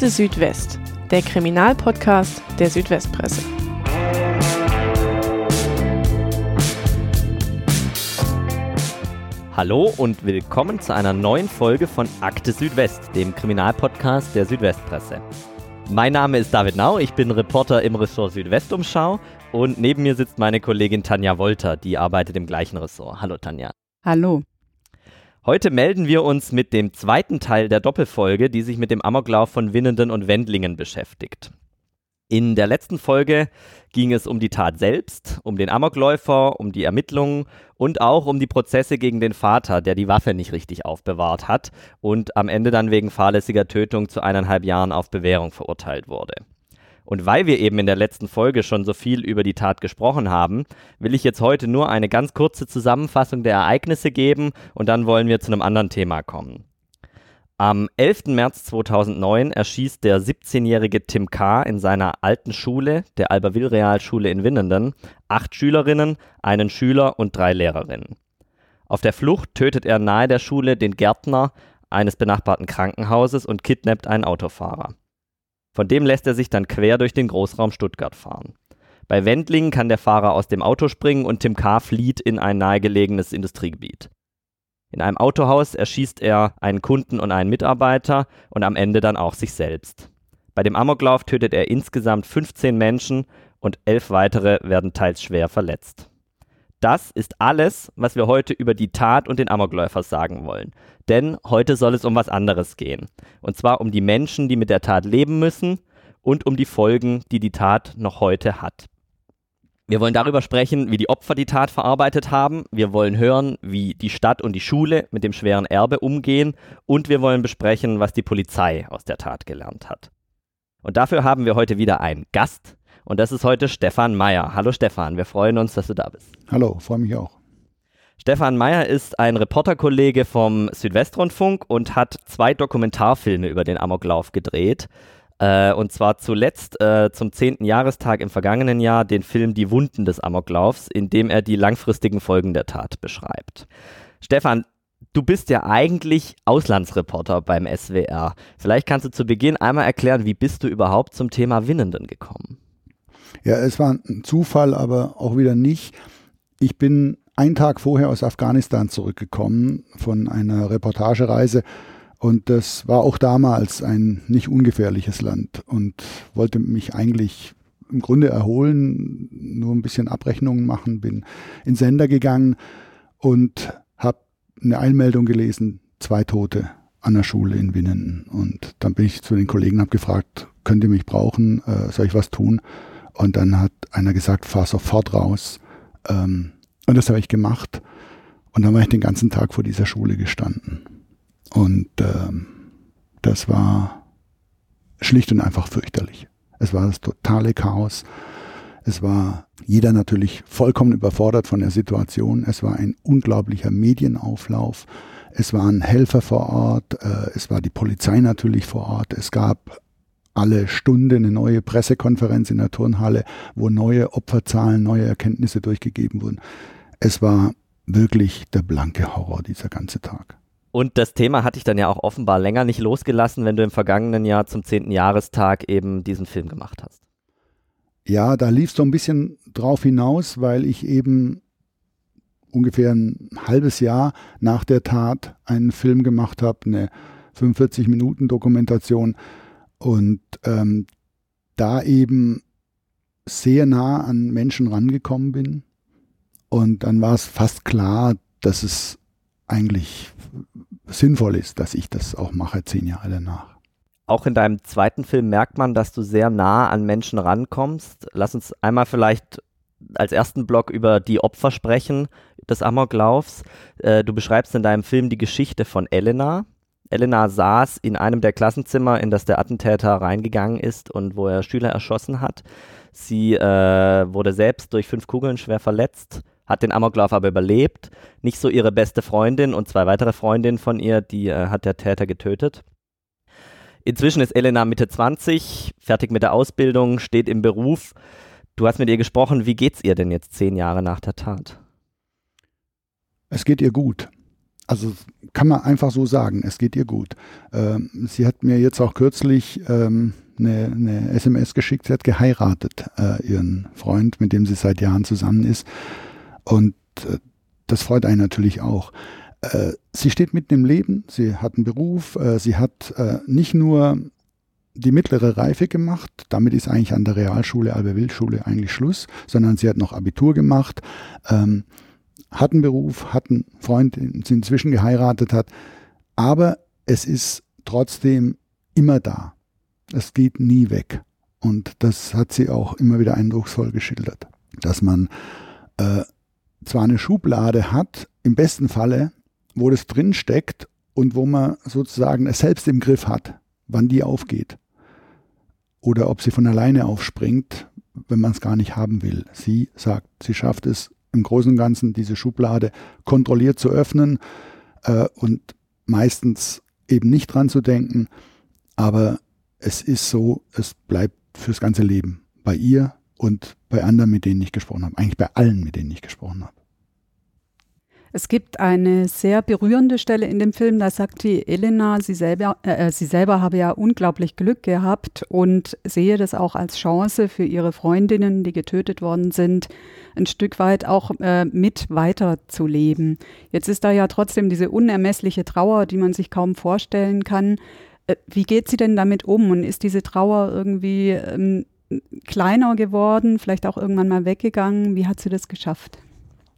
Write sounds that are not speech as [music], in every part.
Akte Südwest, der Kriminalpodcast der Südwestpresse. Hallo und willkommen zu einer neuen Folge von Akte Südwest, dem Kriminalpodcast der Südwestpresse. Mein Name ist David Nau, ich bin Reporter im Ressort Südwestumschau und neben mir sitzt meine Kollegin Tanja Wolter, die arbeitet im gleichen Ressort. Hallo Tanja. Hallo. Heute melden wir uns mit dem zweiten Teil der Doppelfolge, die sich mit dem Amoklauf von Winnenden und Wendlingen beschäftigt. In der letzten Folge ging es um die Tat selbst, um den Amokläufer, um die Ermittlungen und auch um die Prozesse gegen den Vater, der die Waffe nicht richtig aufbewahrt hat und am Ende dann wegen fahrlässiger Tötung zu eineinhalb Jahren auf Bewährung verurteilt wurde. Und weil wir eben in der letzten Folge schon so viel über die Tat gesprochen haben, will ich jetzt heute nur eine ganz kurze Zusammenfassung der Ereignisse geben und dann wollen wir zu einem anderen Thema kommen. Am 11. März 2009 erschießt der 17-jährige Tim K. in seiner alten Schule, der Alberville Realschule in Winnenden, acht Schülerinnen, einen Schüler und drei Lehrerinnen. Auf der Flucht tötet er nahe der Schule den Gärtner eines benachbarten Krankenhauses und kidnappt einen Autofahrer. Von dem lässt er sich dann quer durch den Großraum Stuttgart fahren. Bei Wendlingen kann der Fahrer aus dem Auto springen und Tim K. flieht in ein nahegelegenes Industriegebiet. In einem Autohaus erschießt er einen Kunden und einen Mitarbeiter und am Ende dann auch sich selbst. Bei dem Amoklauf tötet er insgesamt 15 Menschen und elf weitere werden teils schwer verletzt. Das ist alles, was wir heute über die Tat und den Amokläufer sagen wollen. Denn heute soll es um was anderes gehen. Und zwar um die Menschen, die mit der Tat leben müssen und um die Folgen, die die Tat noch heute hat. Wir wollen darüber sprechen, wie die Opfer die Tat verarbeitet haben. Wir wollen hören, wie die Stadt und die Schule mit dem schweren Erbe umgehen. Und wir wollen besprechen, was die Polizei aus der Tat gelernt hat. Und dafür haben wir heute wieder einen Gast, und das ist heute Stefan Meyer. Hallo Stefan, wir freuen uns, dass du da bist. Hallo, freue mich auch. Stefan Meyer ist ein Reporterkollege vom Südwestrundfunk und hat zwei Dokumentarfilme über den Amoklauf gedreht. Äh, und zwar zuletzt äh, zum 10. Jahrestag im vergangenen Jahr den Film Die Wunden des Amoklaufs, in dem er die langfristigen Folgen der Tat beschreibt. Stefan, du bist ja eigentlich Auslandsreporter beim SWR. Vielleicht kannst du zu Beginn einmal erklären, wie bist du überhaupt zum Thema Winnenden gekommen? Ja, es war ein Zufall, aber auch wieder nicht. Ich bin einen Tag vorher aus Afghanistan zurückgekommen von einer Reportagereise und das war auch damals ein nicht ungefährliches Land und wollte mich eigentlich im Grunde erholen, nur ein bisschen Abrechnungen machen, bin in Sender gegangen und habe eine Einmeldung gelesen, zwei Tote an der Schule in Winnen. Und dann bin ich zu den Kollegen habe gefragt, könnt ihr mich brauchen, äh, soll ich was tun? Und dann hat einer gesagt, fahr sofort raus. Ähm, und das habe ich gemacht. Und dann war ich den ganzen Tag vor dieser Schule gestanden. Und ähm, das war schlicht und einfach fürchterlich. Es war das totale Chaos. Es war jeder natürlich vollkommen überfordert von der Situation. Es war ein unglaublicher Medienauflauf. Es waren Helfer vor Ort. Äh, es war die Polizei natürlich vor Ort. Es gab alle Stunde eine neue Pressekonferenz in der Turnhalle, wo neue Opferzahlen, neue Erkenntnisse durchgegeben wurden. Es war wirklich der blanke Horror dieser ganze Tag. Und das Thema hatte ich dann ja auch offenbar länger nicht losgelassen, wenn du im vergangenen Jahr zum 10. Jahrestag eben diesen Film gemacht hast. Ja, da lief es so ein bisschen drauf hinaus, weil ich eben ungefähr ein halbes Jahr nach der Tat einen Film gemacht habe, eine 45 Minuten Dokumentation und ähm, da eben sehr nah an Menschen rangekommen bin. Und dann war es fast klar, dass es eigentlich sinnvoll ist, dass ich das auch mache, zehn Jahre danach. Auch in deinem zweiten Film merkt man, dass du sehr nah an Menschen rankommst. Lass uns einmal vielleicht als ersten Block über die Opfer sprechen des Amoklaufs. Äh, du beschreibst in deinem Film die Geschichte von Elena, Elena saß in einem der Klassenzimmer, in das der Attentäter reingegangen ist und wo er Schüler erschossen hat. Sie äh, wurde selbst durch fünf Kugeln schwer verletzt, hat den Amoklauf aber überlebt. Nicht so ihre beste Freundin und zwei weitere Freundinnen von ihr, die äh, hat der Täter getötet. Inzwischen ist Elena Mitte 20, fertig mit der Ausbildung, steht im Beruf. Du hast mit ihr gesprochen. Wie geht's ihr denn jetzt zehn Jahre nach der Tat? Es geht ihr gut. Also kann man einfach so sagen, es geht ihr gut. Ähm, sie hat mir jetzt auch kürzlich ähm, eine, eine, SMS geschickt, sie hat geheiratet, äh, ihren Freund, mit dem sie seit Jahren zusammen ist. Und äh, das freut einen natürlich auch. Äh, sie steht mitten im Leben, sie hat einen Beruf, äh, sie hat äh, nicht nur die mittlere Reife gemacht, damit ist eigentlich an der Realschule, Alberwildschule eigentlich Schluss, sondern sie hat noch Abitur gemacht, ähm, hat einen Beruf, hat einen Freund, den sie inzwischen geheiratet hat, aber es ist trotzdem immer da. Es geht nie weg. Und das hat sie auch immer wieder eindrucksvoll geschildert, dass man äh, zwar eine Schublade hat, im besten Falle, wo das drin steckt und wo man sozusagen es selbst im Griff hat, wann die aufgeht. Oder ob sie von alleine aufspringt, wenn man es gar nicht haben will. Sie sagt, sie schafft es im Großen und Ganzen, diese Schublade kontrolliert zu öffnen äh, und meistens eben nicht dran zu denken. Aber es ist so, es bleibt fürs ganze Leben bei ihr und bei anderen, mit denen ich gesprochen habe. Eigentlich bei allen, mit denen ich gesprochen habe. Es gibt eine sehr berührende Stelle in dem Film, da sagt die Elena, sie selber, äh, äh, sie selber habe ja unglaublich Glück gehabt und sehe das auch als Chance für ihre Freundinnen, die getötet worden sind, ein Stück weit auch äh, mit weiterzuleben. Jetzt ist da ja trotzdem diese unermessliche Trauer, die man sich kaum vorstellen kann. Äh, wie geht sie denn damit um und ist diese Trauer irgendwie ähm, kleiner geworden, vielleicht auch irgendwann mal weggegangen? Wie hat sie das geschafft?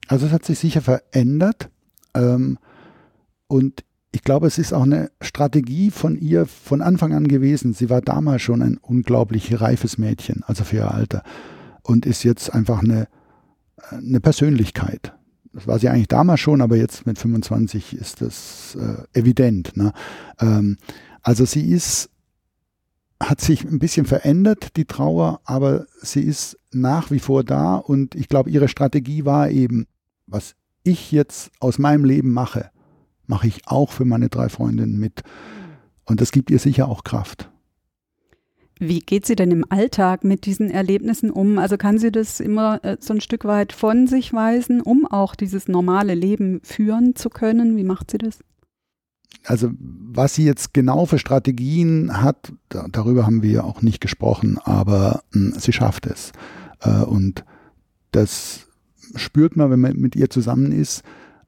Also es hat sich sicher verändert ähm, und ich glaube, es ist auch eine Strategie von ihr von Anfang an gewesen. Sie war damals schon ein unglaublich reifes Mädchen, also für ihr Alter, und ist jetzt einfach eine, eine Persönlichkeit. Das war sie eigentlich damals schon, aber jetzt mit 25 ist das äh, evident. Ne? Ähm, also sie ist, hat sich ein bisschen verändert, die Trauer, aber sie ist nach wie vor da und ich glaube, ihre Strategie war eben, was ich jetzt aus meinem Leben mache, mache ich auch für meine drei Freundinnen mit. Und das gibt ihr sicher auch Kraft. Wie geht sie denn im Alltag mit diesen Erlebnissen um? Also kann sie das immer äh, so ein Stück weit von sich weisen, um auch dieses normale Leben führen zu können? Wie macht sie das? Also was sie jetzt genau für Strategien hat, da, darüber haben wir auch nicht gesprochen, aber hm, sie schafft es. Äh, und das spürt man, wenn man mit ihr zusammen ist,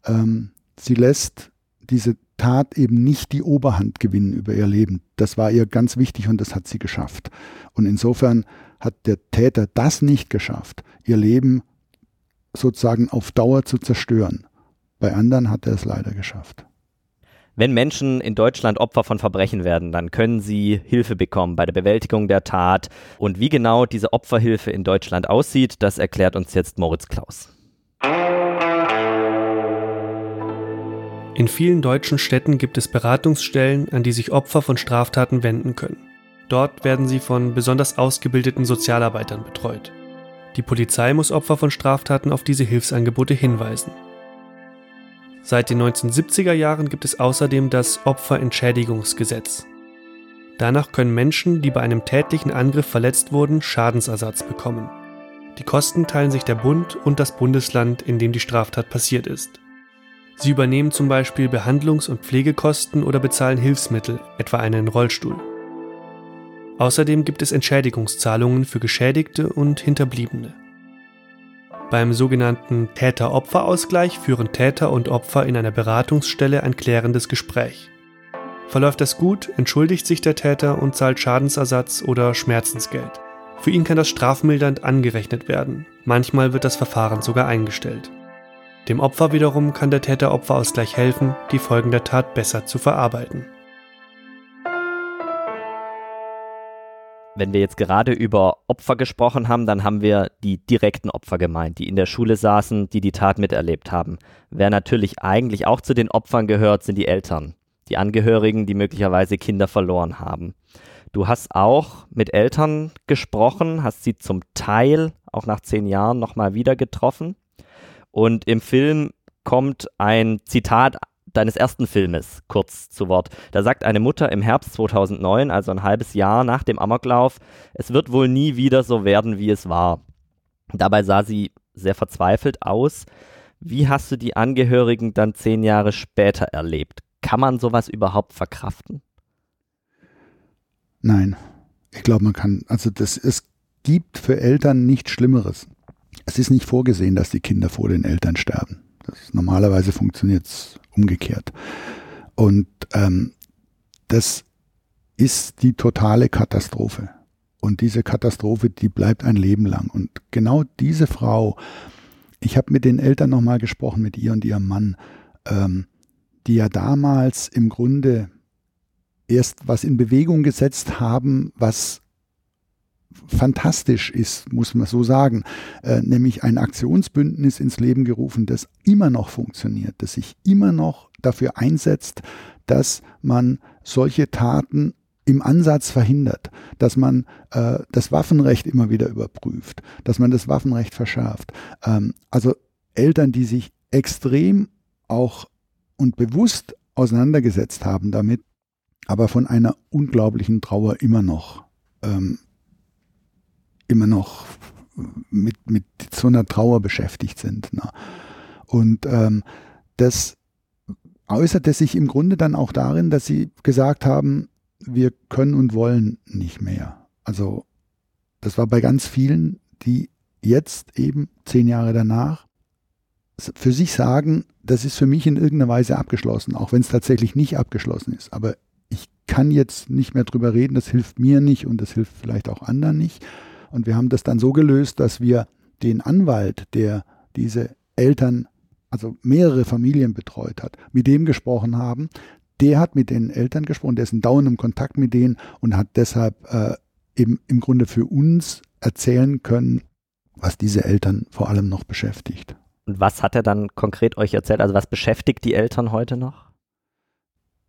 ähm, sie lässt diese Tat eben nicht die Oberhand gewinnen über ihr Leben. Das war ihr ganz wichtig und das hat sie geschafft. Und insofern hat der Täter das nicht geschafft, ihr Leben sozusagen auf Dauer zu zerstören. Bei anderen hat er es leider geschafft. Wenn Menschen in Deutschland Opfer von Verbrechen werden, dann können sie Hilfe bekommen bei der Bewältigung der Tat. Und wie genau diese Opferhilfe in Deutschland aussieht, das erklärt uns jetzt Moritz Klaus. In vielen deutschen Städten gibt es Beratungsstellen, an die sich Opfer von Straftaten wenden können. Dort werden sie von besonders ausgebildeten Sozialarbeitern betreut. Die Polizei muss Opfer von Straftaten auf diese Hilfsangebote hinweisen. Seit den 1970er Jahren gibt es außerdem das Opferentschädigungsgesetz. Danach können Menschen, die bei einem tätlichen Angriff verletzt wurden, Schadensersatz bekommen. Die Kosten teilen sich der Bund und das Bundesland, in dem die Straftat passiert ist. Sie übernehmen zum Beispiel Behandlungs- und Pflegekosten oder bezahlen Hilfsmittel, etwa einen Rollstuhl. Außerdem gibt es Entschädigungszahlungen für Geschädigte und Hinterbliebene. Beim sogenannten Täter-Opfer-Ausgleich führen Täter und Opfer in einer Beratungsstelle ein klärendes Gespräch. Verläuft das gut, entschuldigt sich der Täter und zahlt Schadensersatz oder Schmerzensgeld. Für ihn kann das strafmildernd angerechnet werden. Manchmal wird das Verfahren sogar eingestellt. Dem Opfer wiederum kann der Täter-Opfer-Ausgleich helfen, die Folgen der Tat besser zu verarbeiten. Wenn wir jetzt gerade über Opfer gesprochen haben, dann haben wir die direkten Opfer gemeint, die in der Schule saßen, die die Tat miterlebt haben. Wer natürlich eigentlich auch zu den Opfern gehört, sind die Eltern, die Angehörigen, die möglicherweise Kinder verloren haben. Du hast auch mit Eltern gesprochen, hast sie zum Teil auch nach zehn Jahren nochmal wieder getroffen. Und im Film kommt ein Zitat deines ersten Filmes kurz zu Wort. Da sagt eine Mutter im Herbst 2009, also ein halbes Jahr nach dem Amoklauf, es wird wohl nie wieder so werden, wie es war. Dabei sah sie sehr verzweifelt aus. Wie hast du die Angehörigen dann zehn Jahre später erlebt? Kann man sowas überhaupt verkraften? Nein, ich glaube, man kann, also das, es gibt für Eltern nichts Schlimmeres. Es ist nicht vorgesehen, dass die Kinder vor den Eltern sterben. Das, normalerweise funktioniert es umgekehrt. Und ähm, das ist die totale Katastrophe. Und diese Katastrophe, die bleibt ein Leben lang. Und genau diese Frau, ich habe mit den Eltern nochmal gesprochen, mit ihr und ihrem Mann, ähm, die ja damals im Grunde erst was in Bewegung gesetzt haben, was fantastisch ist, muss man so sagen, äh, nämlich ein Aktionsbündnis ins Leben gerufen, das immer noch funktioniert, das sich immer noch dafür einsetzt, dass man solche Taten im Ansatz verhindert, dass man äh, das Waffenrecht immer wieder überprüft, dass man das Waffenrecht verschärft. Ähm, also Eltern, die sich extrem auch und bewusst auseinandergesetzt haben damit, aber von einer unglaublichen Trauer immer noch ähm, immer noch mit, mit so einer Trauer beschäftigt sind. Ne? Und ähm, das äußerte sich im Grunde dann auch darin, dass sie gesagt haben, wir können und wollen nicht mehr. Also das war bei ganz vielen, die jetzt eben zehn Jahre danach für sich sagen, das ist für mich in irgendeiner Weise abgeschlossen, auch wenn es tatsächlich nicht abgeschlossen ist. Aber ich kann jetzt nicht mehr drüber reden, das hilft mir nicht und das hilft vielleicht auch anderen nicht. Und wir haben das dann so gelöst, dass wir den Anwalt, der diese Eltern, also mehrere Familien betreut hat, mit dem gesprochen haben. Der hat mit den Eltern gesprochen, der ist in dauerndem Kontakt mit denen und hat deshalb äh, eben im Grunde für uns erzählen können, was diese Eltern vor allem noch beschäftigt. Und was hat er dann konkret euch erzählt? Also was beschäftigt die Eltern heute noch?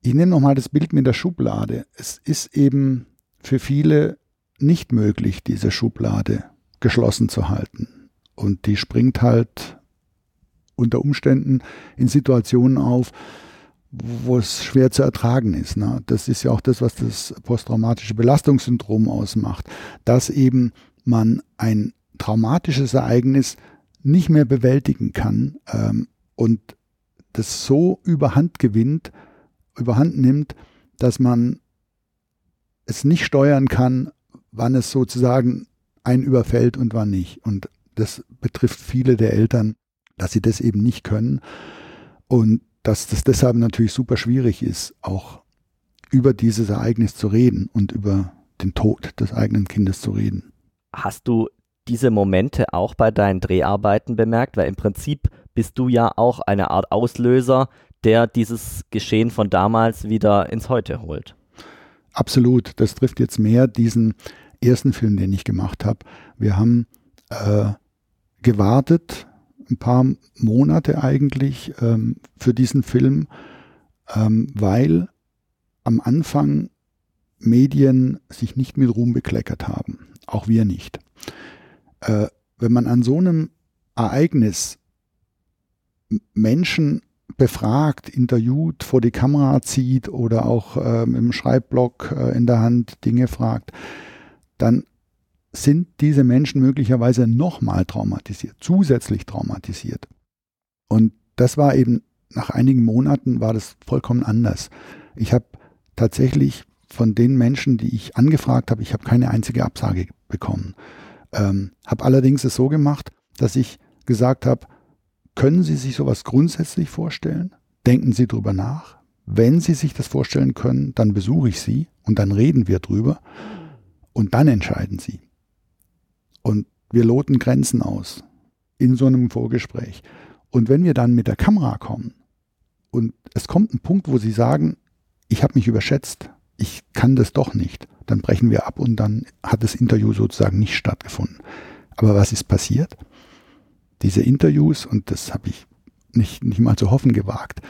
Ich nehme nochmal das Bild mit der Schublade. Es ist eben für viele nicht möglich, diese Schublade geschlossen zu halten. Und die springt halt unter Umständen in Situationen auf, wo es schwer zu ertragen ist. Ne? Das ist ja auch das, was das posttraumatische Belastungssyndrom ausmacht, dass eben man ein traumatisches Ereignis nicht mehr bewältigen kann ähm, und das so überhand gewinnt, überhand nimmt, dass man es nicht steuern kann, wann es sozusagen ein überfällt und wann nicht. Und das betrifft viele der Eltern, dass sie das eben nicht können und dass das deshalb natürlich super schwierig ist, auch über dieses Ereignis zu reden und über den Tod des eigenen Kindes zu reden. Hast du diese Momente auch bei deinen Dreharbeiten bemerkt? Weil im Prinzip bist du ja auch eine Art Auslöser, der dieses Geschehen von damals wieder ins Heute holt. Absolut. Das trifft jetzt mehr diesen ersten Film, den ich gemacht habe. Wir haben äh, gewartet, ein paar Monate eigentlich ähm, für diesen Film, ähm, weil am Anfang Medien sich nicht mit Ruhm bekleckert haben. Auch wir nicht. Äh, wenn man an so einem Ereignis Menschen befragt, interviewt, vor die Kamera zieht oder auch ähm, im Schreibblock äh, in der Hand Dinge fragt, dann sind diese Menschen möglicherweise nochmal traumatisiert, zusätzlich traumatisiert. Und das war eben, nach einigen Monaten war das vollkommen anders. Ich habe tatsächlich von den Menschen, die ich angefragt habe, ich habe keine einzige Absage bekommen. Ähm, habe allerdings es so gemacht, dass ich gesagt habe, können Sie sich sowas grundsätzlich vorstellen? Denken Sie drüber nach. Wenn Sie sich das vorstellen können, dann besuche ich Sie und dann reden wir drüber. Und dann entscheiden sie. Und wir loten Grenzen aus in so einem Vorgespräch. Und wenn wir dann mit der Kamera kommen und es kommt ein Punkt, wo sie sagen, ich habe mich überschätzt, ich kann das doch nicht, dann brechen wir ab und dann hat das Interview sozusagen nicht stattgefunden. Aber was ist passiert? Diese Interviews, und das habe ich nicht, nicht mal zu hoffen gewagt,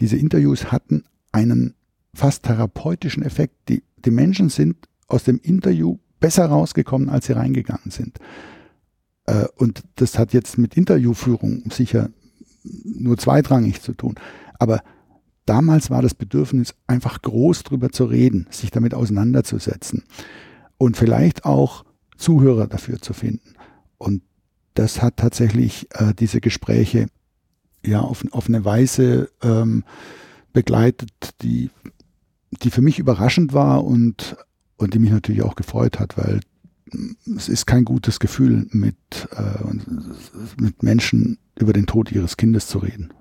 diese Interviews hatten einen fast therapeutischen Effekt. Die, die Menschen sind aus dem Interview besser rausgekommen, als sie reingegangen sind. Äh, und das hat jetzt mit Interviewführung sicher nur zweitrangig zu tun. Aber damals war das Bedürfnis einfach groß drüber zu reden, sich damit auseinanderzusetzen und vielleicht auch Zuhörer dafür zu finden. Und das hat tatsächlich äh, diese Gespräche ja auf, auf eine Weise ähm, begleitet, die, die für mich überraschend war und, und die mich natürlich auch gefreut hat, weil es ist kein gutes Gefühl, mit, äh, mit Menschen über den Tod ihres Kindes zu reden.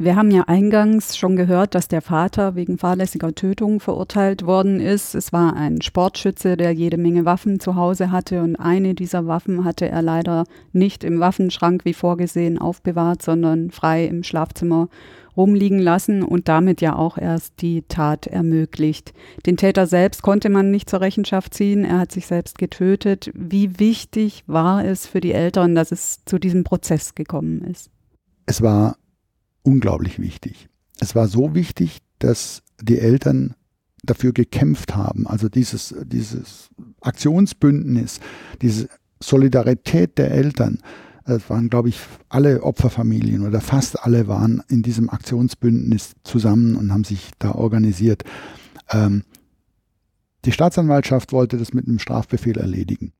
Wir haben ja eingangs schon gehört, dass der Vater wegen fahrlässiger Tötung verurteilt worden ist. Es war ein Sportschütze, der jede Menge Waffen zu Hause hatte und eine dieser Waffen hatte er leider nicht im Waffenschrank wie vorgesehen aufbewahrt, sondern frei im Schlafzimmer rumliegen lassen und damit ja auch erst die Tat ermöglicht. Den Täter selbst konnte man nicht zur Rechenschaft ziehen, er hat sich selbst getötet. Wie wichtig war es für die Eltern, dass es zu diesem Prozess gekommen ist? Es war unglaublich wichtig. Es war so wichtig, dass die Eltern dafür gekämpft haben. Also dieses, dieses Aktionsbündnis, diese Solidarität der Eltern, das waren, glaube ich, alle Opferfamilien oder fast alle waren in diesem Aktionsbündnis zusammen und haben sich da organisiert. Ähm, die Staatsanwaltschaft wollte das mit einem Strafbefehl erledigen.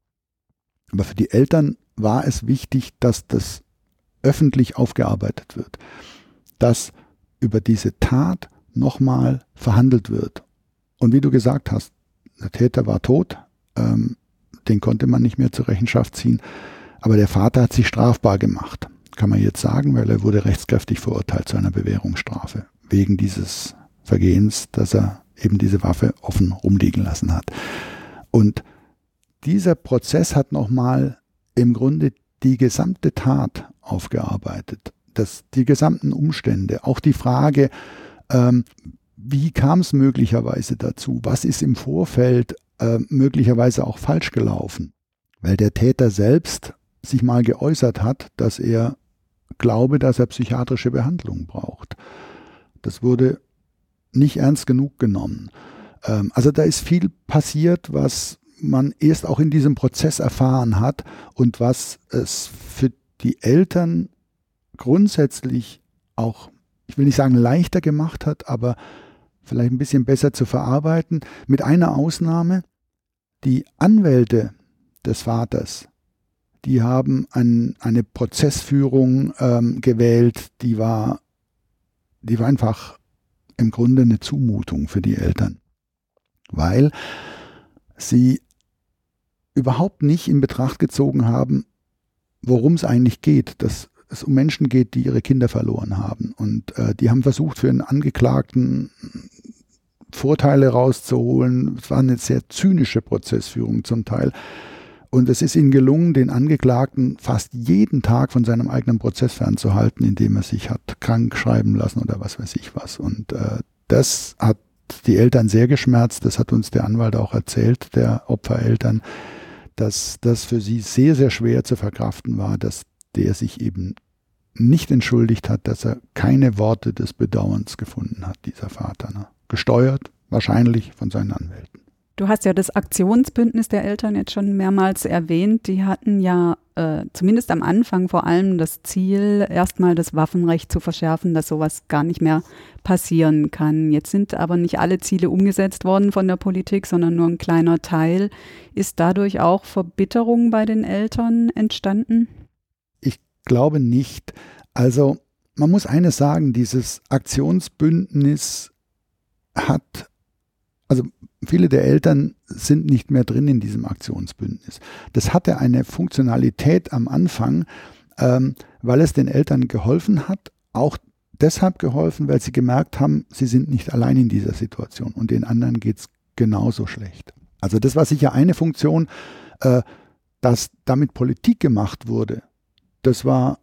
Aber für die Eltern war es wichtig, dass das öffentlich aufgearbeitet wird dass über diese Tat nochmal verhandelt wird. Und wie du gesagt hast, der Täter war tot, ähm, den konnte man nicht mehr zur Rechenschaft ziehen, aber der Vater hat sich strafbar gemacht, kann man jetzt sagen, weil er wurde rechtskräftig verurteilt zu einer Bewährungsstrafe wegen dieses Vergehens, dass er eben diese Waffe offen rumliegen lassen hat. Und dieser Prozess hat nochmal im Grunde die gesamte Tat aufgearbeitet das, die gesamten Umstände, auch die Frage, ähm, wie kam es möglicherweise dazu? Was ist im Vorfeld äh, möglicherweise auch falsch gelaufen? Weil der Täter selbst sich mal geäußert hat, dass er glaube, dass er psychiatrische Behandlung braucht. Das wurde nicht ernst genug genommen. Ähm, also da ist viel passiert, was man erst auch in diesem Prozess erfahren hat und was es für die Eltern grundsätzlich auch, ich will nicht sagen leichter gemacht hat, aber vielleicht ein bisschen besser zu verarbeiten, mit einer Ausnahme, die Anwälte des Vaters, die haben ein, eine Prozessführung ähm, gewählt, die war, die war einfach im Grunde eine Zumutung für die Eltern, weil sie überhaupt nicht in Betracht gezogen haben, worum es eigentlich geht. Das es um Menschen geht, die ihre Kinder verloren haben. Und äh, die haben versucht, für einen Angeklagten Vorteile rauszuholen. Es war eine sehr zynische Prozessführung zum Teil. Und es ist ihnen gelungen, den Angeklagten fast jeden Tag von seinem eigenen Prozess fernzuhalten, indem er sich hat krank schreiben lassen oder was weiß ich was. Und äh, das hat die Eltern sehr geschmerzt. Das hat uns der Anwalt auch erzählt, der Opfereltern, dass das für sie sehr, sehr schwer zu verkraften war, dass der sich eben nicht entschuldigt hat, dass er keine Worte des Bedauerns gefunden hat, dieser Vater. Ne? Gesteuert wahrscheinlich von seinen Anwälten. Du hast ja das Aktionsbündnis der Eltern jetzt schon mehrmals erwähnt. Die hatten ja äh, zumindest am Anfang vor allem das Ziel, erstmal das Waffenrecht zu verschärfen, dass sowas gar nicht mehr passieren kann. Jetzt sind aber nicht alle Ziele umgesetzt worden von der Politik, sondern nur ein kleiner Teil. Ist dadurch auch Verbitterung bei den Eltern entstanden? Glaube nicht. Also man muss eines sagen, dieses Aktionsbündnis hat, also viele der Eltern sind nicht mehr drin in diesem Aktionsbündnis. Das hatte eine Funktionalität am Anfang, ähm, weil es den Eltern geholfen hat, auch deshalb geholfen, weil sie gemerkt haben, sie sind nicht allein in dieser Situation und den anderen geht es genauso schlecht. Also das war sicher eine Funktion, äh, dass damit Politik gemacht wurde das war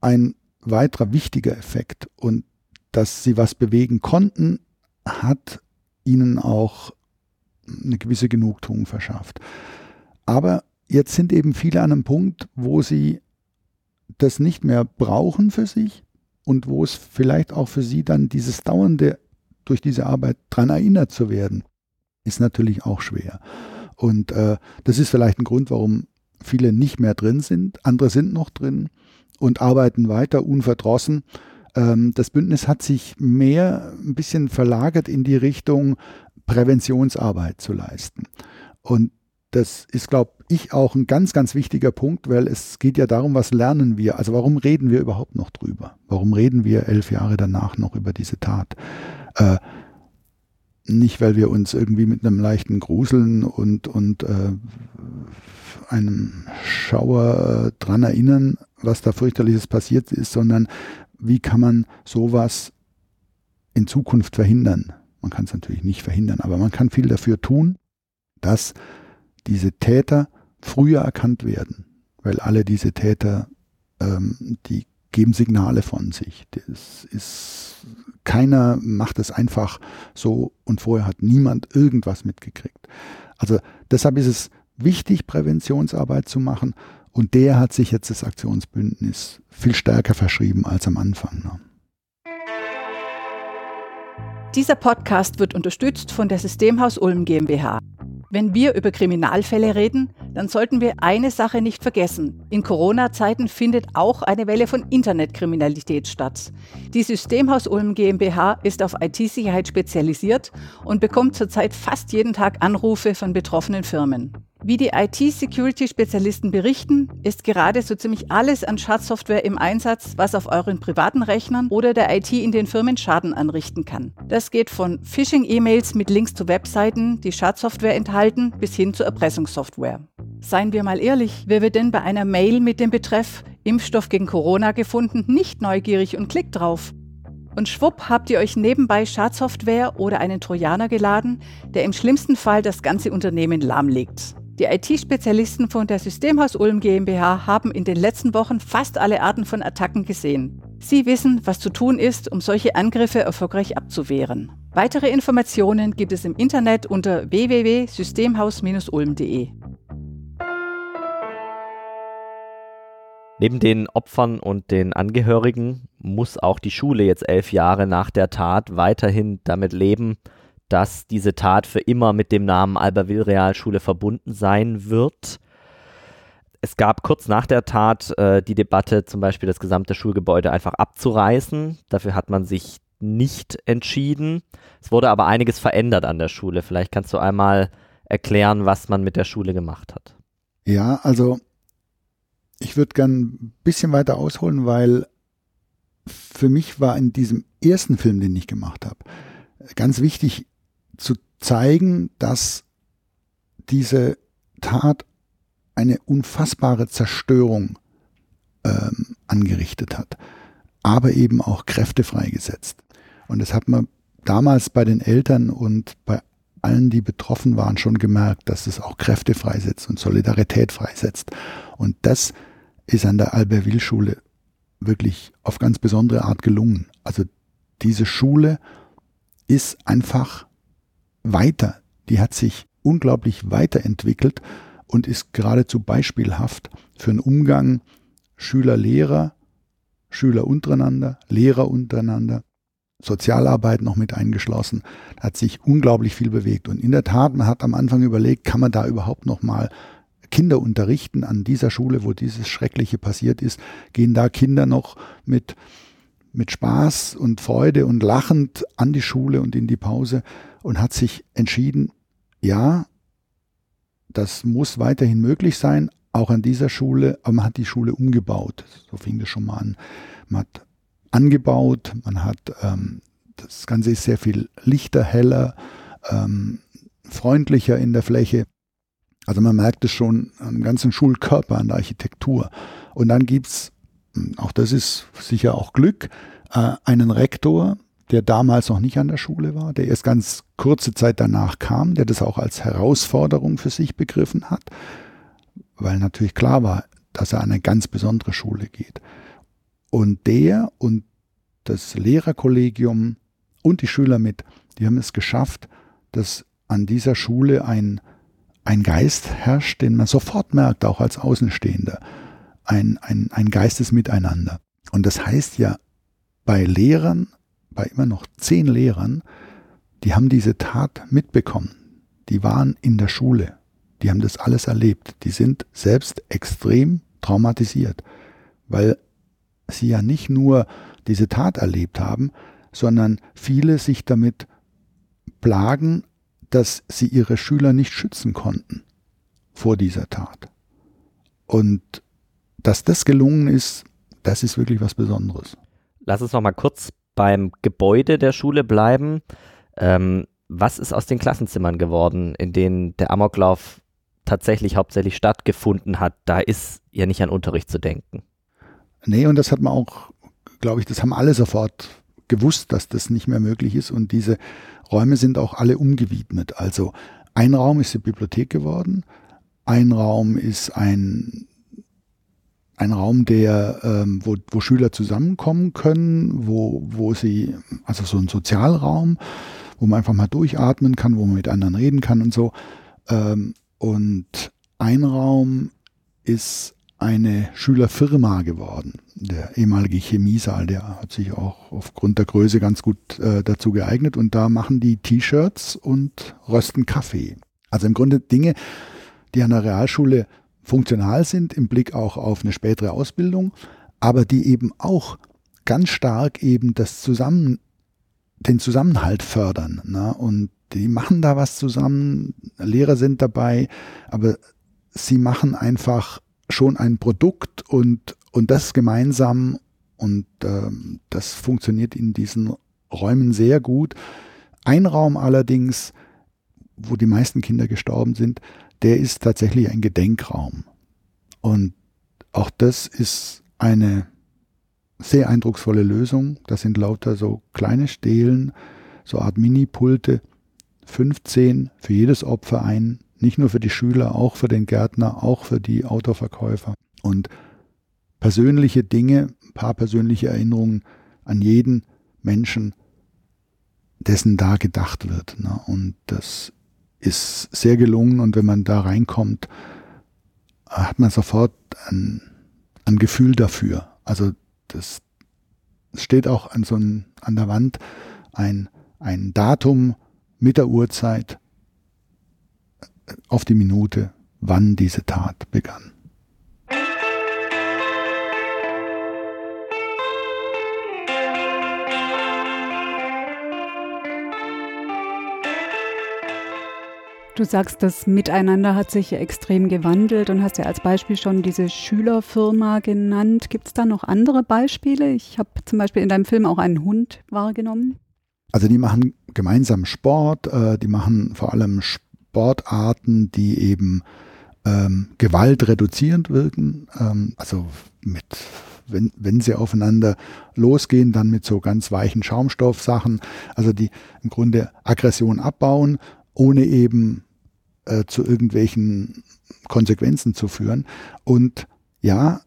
ein weiterer wichtiger Effekt. Und dass sie was bewegen konnten, hat ihnen auch eine gewisse Genugtuung verschafft. Aber jetzt sind eben viele an einem Punkt, wo sie das nicht mehr brauchen für sich und wo es vielleicht auch für sie dann dieses dauernde, durch diese Arbeit dran erinnert zu werden, ist natürlich auch schwer. Und äh, das ist vielleicht ein Grund, warum viele nicht mehr drin sind, andere sind noch drin und arbeiten weiter unverdrossen. Ähm, das Bündnis hat sich mehr ein bisschen verlagert in die Richtung, Präventionsarbeit zu leisten. Und das ist, glaube ich auch ein ganz, ganz wichtiger Punkt, weil es geht ja darum, was lernen wir? Also warum reden wir überhaupt noch drüber? Warum reden wir elf Jahre danach noch über diese Tat? Äh, nicht, weil wir uns irgendwie mit einem leichten Gruseln und, und äh, einem Schauer äh, dran erinnern, was da fürchterliches passiert ist, sondern wie kann man sowas in Zukunft verhindern? Man kann es natürlich nicht verhindern, aber man kann viel dafür tun, dass diese Täter früher erkannt werden, weil alle diese Täter, ähm, die geben Signale von sich. Das ist, keiner macht es einfach so und vorher hat niemand irgendwas mitgekriegt. Also deshalb ist es wichtig, Präventionsarbeit zu machen und der hat sich jetzt das Aktionsbündnis viel stärker verschrieben als am Anfang. Ne? Dieser Podcast wird unterstützt von der Systemhaus Ulm GmbH. Wenn wir über Kriminalfälle reden, dann sollten wir eine Sache nicht vergessen. In Corona-Zeiten findet auch eine Welle von Internetkriminalität statt. Die Systemhaus Ulm GmbH ist auf IT-Sicherheit spezialisiert und bekommt zurzeit fast jeden Tag Anrufe von betroffenen Firmen. Wie die IT-Security-Spezialisten berichten, ist gerade so ziemlich alles an Schadsoftware im Einsatz, was auf euren privaten Rechnern oder der IT in den Firmen Schaden anrichten kann. Das geht von Phishing-E-Mails mit Links zu Webseiten, die Schadsoftware enthalten, bis hin zu Erpressungssoftware. Seien wir mal ehrlich, wer wird denn bei einer Mail mit dem Betreff Impfstoff gegen Corona gefunden nicht neugierig und klickt drauf? Und schwupp habt ihr euch nebenbei Schadsoftware oder einen Trojaner geladen, der im schlimmsten Fall das ganze Unternehmen lahmlegt. Die IT-Spezialisten von der Systemhaus Ulm GmbH haben in den letzten Wochen fast alle Arten von Attacken gesehen. Sie wissen, was zu tun ist, um solche Angriffe erfolgreich abzuwehren. Weitere Informationen gibt es im Internet unter www.systemhaus-ulm.de. Neben den Opfern und den Angehörigen muss auch die Schule jetzt elf Jahre nach der Tat weiterhin damit leben, dass diese Tat für immer mit dem Namen Albertville Realschule verbunden sein wird. Es gab kurz nach der Tat äh, die Debatte, zum Beispiel das gesamte Schulgebäude einfach abzureißen. Dafür hat man sich nicht entschieden. Es wurde aber einiges verändert an der Schule. Vielleicht kannst du einmal erklären, was man mit der Schule gemacht hat. Ja, also ich würde gern ein bisschen weiter ausholen, weil für mich war in diesem ersten Film, den ich gemacht habe, ganz wichtig, zu zeigen, dass diese Tat eine unfassbare Zerstörung ähm, angerichtet hat, aber eben auch Kräfte freigesetzt. Und das hat man damals bei den Eltern und bei allen, die betroffen waren, schon gemerkt, dass es auch Kräfte freisetzt und Solidarität freisetzt. Und das ist an der Albertville-Schule wirklich auf ganz besondere Art gelungen. Also diese Schule ist einfach weiter. Die hat sich unglaublich weiterentwickelt und ist geradezu beispielhaft für einen Umgang Schüler-Lehrer, Schüler untereinander, Lehrer untereinander, Sozialarbeit noch mit eingeschlossen. Da hat sich unglaublich viel bewegt. Und in der Tat, man hat am Anfang überlegt, kann man da überhaupt noch mal Kinder unterrichten an dieser Schule, wo dieses Schreckliche passiert ist? Gehen da Kinder noch mit, mit Spaß und Freude und lachend an die Schule und in die Pause? Und hat sich entschieden, ja, das muss weiterhin möglich sein, auch an dieser Schule, aber man hat die Schule umgebaut. So fing das schon mal an. Man hat angebaut, man hat, ähm, das Ganze ist sehr viel lichter, heller, ähm, freundlicher in der Fläche. Also man merkt es schon am ganzen Schulkörper, an der Architektur. Und dann gibt es, auch das ist sicher auch Glück, äh, einen Rektor, der damals noch nicht an der Schule war, der erst ganz kurze Zeit danach kam, der das auch als Herausforderung für sich begriffen hat, weil natürlich klar war, dass er an eine ganz besondere Schule geht. Und der und das Lehrerkollegium und die Schüler mit, die haben es geschafft, dass an dieser Schule ein, ein Geist herrscht, den man sofort merkt, auch als Außenstehender. Ein, ein, ein Geist. Und das heißt ja, bei Lehrern bei immer noch zehn Lehrern, die haben diese Tat mitbekommen. Die waren in der Schule. Die haben das alles erlebt. Die sind selbst extrem traumatisiert, weil sie ja nicht nur diese Tat erlebt haben, sondern viele sich damit plagen, dass sie ihre Schüler nicht schützen konnten vor dieser Tat. Und dass das gelungen ist, das ist wirklich was Besonderes. Lass uns noch mal kurz beim Gebäude der Schule bleiben. Ähm, was ist aus den Klassenzimmern geworden, in denen der Amoklauf tatsächlich hauptsächlich stattgefunden hat? Da ist ja nicht an Unterricht zu denken. Nee, und das hat man auch, glaube ich, das haben alle sofort gewusst, dass das nicht mehr möglich ist. Und diese Räume sind auch alle umgewidmet. Also ein Raum ist die Bibliothek geworden, ein Raum ist ein, ein Raum, der, ähm, wo, wo Schüler zusammenkommen können, wo, wo sie, also so ein Sozialraum, wo man einfach mal durchatmen kann, wo man mit anderen reden kann und so. Ähm, und ein Raum ist eine Schülerfirma geworden. Der ehemalige Chemiesaal, der hat sich auch aufgrund der Größe ganz gut äh, dazu geeignet und da machen die T-Shirts und rösten Kaffee. Also im Grunde Dinge, die an der Realschule funktional sind, im Blick auch auf eine spätere Ausbildung, aber die eben auch ganz stark eben das Zusammen, den Zusammenhalt fördern. Ne? Und die machen da was zusammen, Lehrer sind dabei, aber sie machen einfach schon ein Produkt und, und das gemeinsam und ähm, das funktioniert in diesen Räumen sehr gut. Ein Raum allerdings, wo die meisten Kinder gestorben sind, der ist tatsächlich ein Gedenkraum. Und auch das ist eine sehr eindrucksvolle Lösung. Das sind lauter so kleine Stelen, so Art Mini-Pulte, 15 für jedes Opfer ein nicht nur für die Schüler, auch für den Gärtner, auch für die Autoverkäufer. Und persönliche Dinge, ein paar persönliche Erinnerungen an jeden Menschen, dessen da gedacht wird. Ne? Und das ist sehr gelungen und wenn man da reinkommt, hat man sofort ein, ein Gefühl dafür. Also das steht auch an so ein, an der Wand ein, ein Datum mit der Uhrzeit auf die Minute, wann diese Tat begann. Du sagst, das Miteinander hat sich extrem gewandelt und hast ja als Beispiel schon diese Schülerfirma genannt. Gibt es da noch andere Beispiele? Ich habe zum Beispiel in deinem Film auch einen Hund wahrgenommen. Also die machen gemeinsam Sport, äh, die machen vor allem Sport Sportarten, die eben ähm, gewaltreduzierend wirken. Ähm, also mit, wenn, wenn sie aufeinander losgehen, dann mit so ganz weichen Schaumstoffsachen. Also die im Grunde Aggression abbauen, ohne eben äh, zu irgendwelchen Konsequenzen zu führen. Und ja,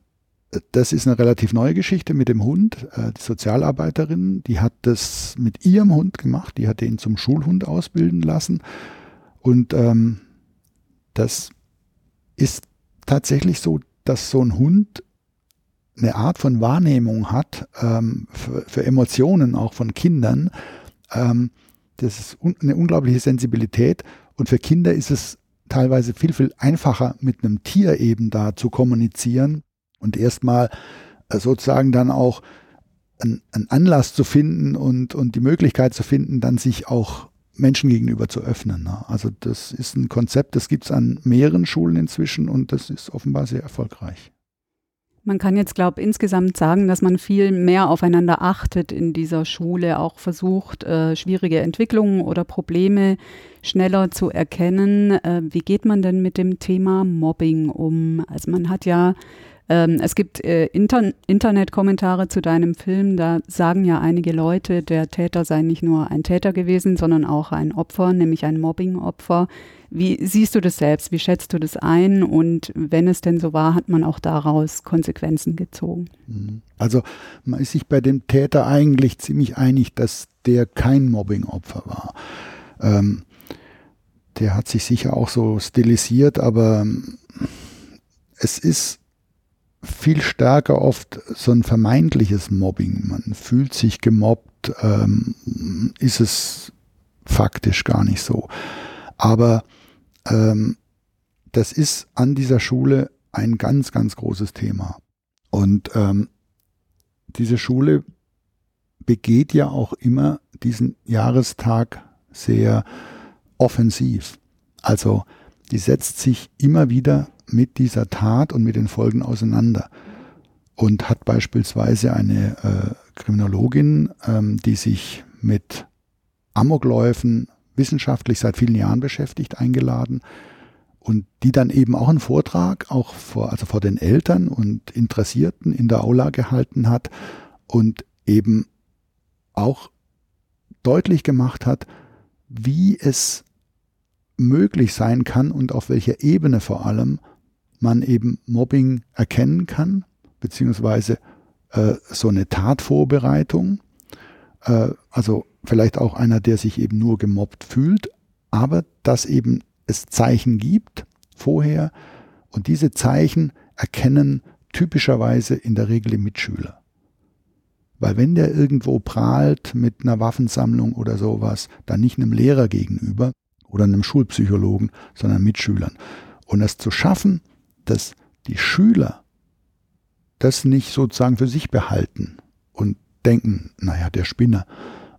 das ist eine relativ neue Geschichte mit dem Hund. Äh, die Sozialarbeiterin, die hat das mit ihrem Hund gemacht. Die hat den zum Schulhund ausbilden lassen. Und ähm, das ist tatsächlich so, dass so ein Hund eine Art von Wahrnehmung hat ähm, für, für, Emotionen auch von Kindern. Ähm, das ist un eine unglaubliche Sensibilität und für Kinder ist es teilweise viel, viel einfacher, mit einem Tier eben da zu kommunizieren und erstmal äh, sozusagen dann auch einen Anlass zu finden und, und die Möglichkeit zu finden, dann sich auch Menschen gegenüber zu öffnen. Ne? Also das ist ein Konzept, das gibt es an mehreren Schulen inzwischen und das ist offenbar sehr erfolgreich. Man kann jetzt, glaube ich, insgesamt sagen, dass man viel mehr aufeinander achtet in dieser Schule, auch versucht, äh, schwierige Entwicklungen oder Probleme schneller zu erkennen. Äh, wie geht man denn mit dem Thema Mobbing um? Also man hat ja ähm, es gibt äh, Inter Internetkommentare zu deinem Film, da sagen ja einige Leute, der Täter sei nicht nur ein Täter gewesen, sondern auch ein Opfer, nämlich ein Mobbing-Opfer. Wie siehst du das selbst? Wie schätzt du das ein? Und wenn es denn so war, hat man auch daraus Konsequenzen gezogen? Mhm. Also man ist sich bei dem Täter eigentlich ziemlich einig, dass der kein Mobbing-Opfer war. Ähm, der hat sich sicher auch so stilisiert, aber ähm, es ist viel stärker oft so ein vermeintliches Mobbing. Man fühlt sich gemobbt, ähm, ist es faktisch gar nicht so. Aber ähm, das ist an dieser Schule ein ganz, ganz großes Thema. Und ähm, diese Schule begeht ja auch immer diesen Jahrestag sehr offensiv. Also die setzt sich immer wieder mit dieser Tat und mit den Folgen auseinander. Und hat beispielsweise eine äh, Kriminologin, ähm, die sich mit Amokläufen wissenschaftlich seit vielen Jahren beschäftigt, eingeladen und die dann eben auch einen Vortrag auch vor, also vor den Eltern und Interessierten in der Aula gehalten hat und eben auch deutlich gemacht hat, wie es möglich sein kann und auf welcher Ebene vor allem man eben Mobbing erkennen kann, beziehungsweise äh, so eine Tatvorbereitung, äh, also vielleicht auch einer, der sich eben nur gemobbt fühlt, aber dass eben es Zeichen gibt vorher und diese Zeichen erkennen typischerweise in der Regel die Mitschüler. Weil wenn der irgendwo prahlt mit einer Waffensammlung oder sowas, dann nicht einem Lehrer gegenüber oder einem Schulpsychologen, sondern Mitschülern. Und es zu schaffen, dass die Schüler das nicht sozusagen für sich behalten und denken, naja, der Spinner,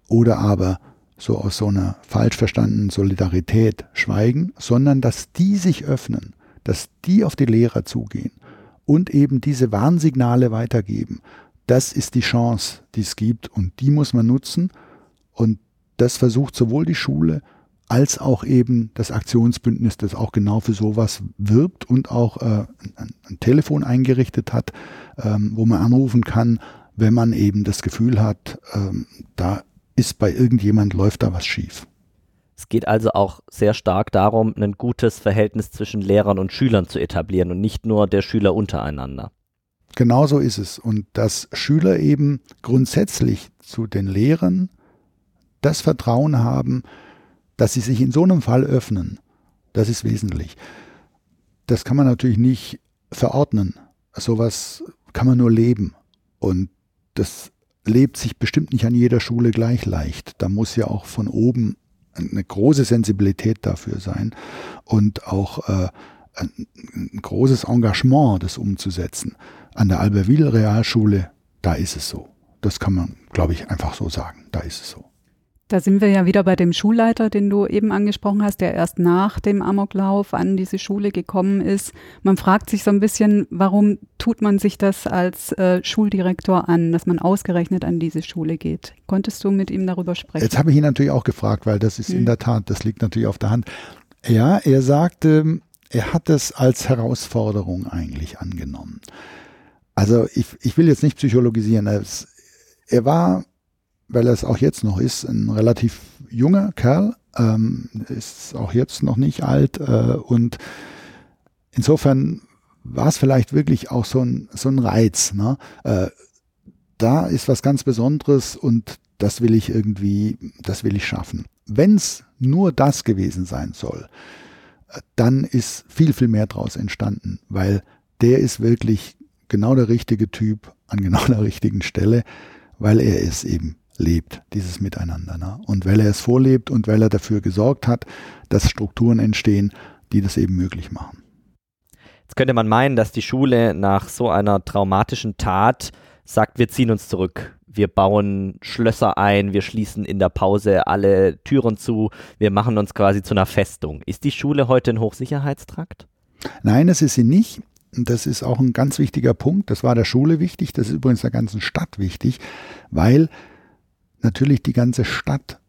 oder aber so aus so einer falsch verstandenen Solidarität schweigen, sondern dass die sich öffnen, dass die auf die Lehrer zugehen und eben diese Warnsignale weitergeben. Das ist die Chance, die es gibt und die muss man nutzen und das versucht sowohl die Schule als auch eben das Aktionsbündnis, das auch genau für sowas wirbt und auch äh, ein, ein, Telefon eingerichtet hat, ähm, wo man anrufen kann, wenn man eben das Gefühl hat, ähm, da ist bei irgendjemand, läuft da was schief. Es geht also auch sehr stark darum, ein gutes Verhältnis zwischen Lehrern und Schülern zu etablieren und nicht nur der Schüler untereinander. Genau so ist es. Und dass Schüler eben grundsätzlich zu den Lehrern das Vertrauen haben, dass sie sich in so einem Fall öffnen, das ist wesentlich. Das kann man natürlich nicht verordnen. Sowas kann man nur leben. Und das lebt sich bestimmt nicht an jeder Schule gleich leicht. Da muss ja auch von oben eine große Sensibilität dafür sein und auch äh, ein, großes Engagement, das umzusetzen. An der Albertville Realschule, da ist es so. Das kann man, glaube ich, einfach so sagen. Da ist es so. Da sind wir ja wieder bei dem Schulleiter, den du eben angesprochen hast, der erst nach dem Amoklauf an diese Schule gekommen ist. Man fragt sich so ein bisschen, warum tut man sich das als äh, Schuldirektor an, dass man ausgerechnet an diese Schule geht? Konntest du mit ihm darüber sprechen? Jetzt habe ich ihn natürlich auch gefragt, weil das ist hm. in der Tat, das liegt natürlich auf der Hand. Ja, er sagte, er hat es als Herausforderung eigentlich angenommen. Also ich, ich will jetzt nicht psychologisieren. Er war weil er es auch jetzt noch ist, ein relativ junger Kerl, ähm, ist auch jetzt noch nicht alt äh, und insofern war es vielleicht wirklich auch so ein, so ein Reiz. Ne? Äh, da ist was ganz Besonderes und das will ich irgendwie, das will ich schaffen. Wenn es nur das gewesen sein soll, äh, dann ist viel, viel mehr daraus entstanden, weil der ist wirklich genau der richtige Typ an genau der [laughs] richtigen Stelle, weil er ist eben lebt, dieses Miteinander. Ne? Und weil er es vorlebt und weil er dafür gesorgt hat, dass Strukturen entstehen, die das eben möglich machen. Jetzt könnte man meinen, dass die Schule nach so einer traumatischen Tat sagt, wir ziehen uns zurück. Wir bauen Schlösser ein, wir schließen in der Pause alle Türen zu, wir machen uns quasi zu einer Festung. Ist die Schule heute ein Hochsicherheitstrakt? Nein, das ist sie nicht. Das ist auch ein ganz wichtiger Punkt. Das war der Schule wichtig, das ist übrigens der ganzen Stadt wichtig, weil natürlich die ganze Stadt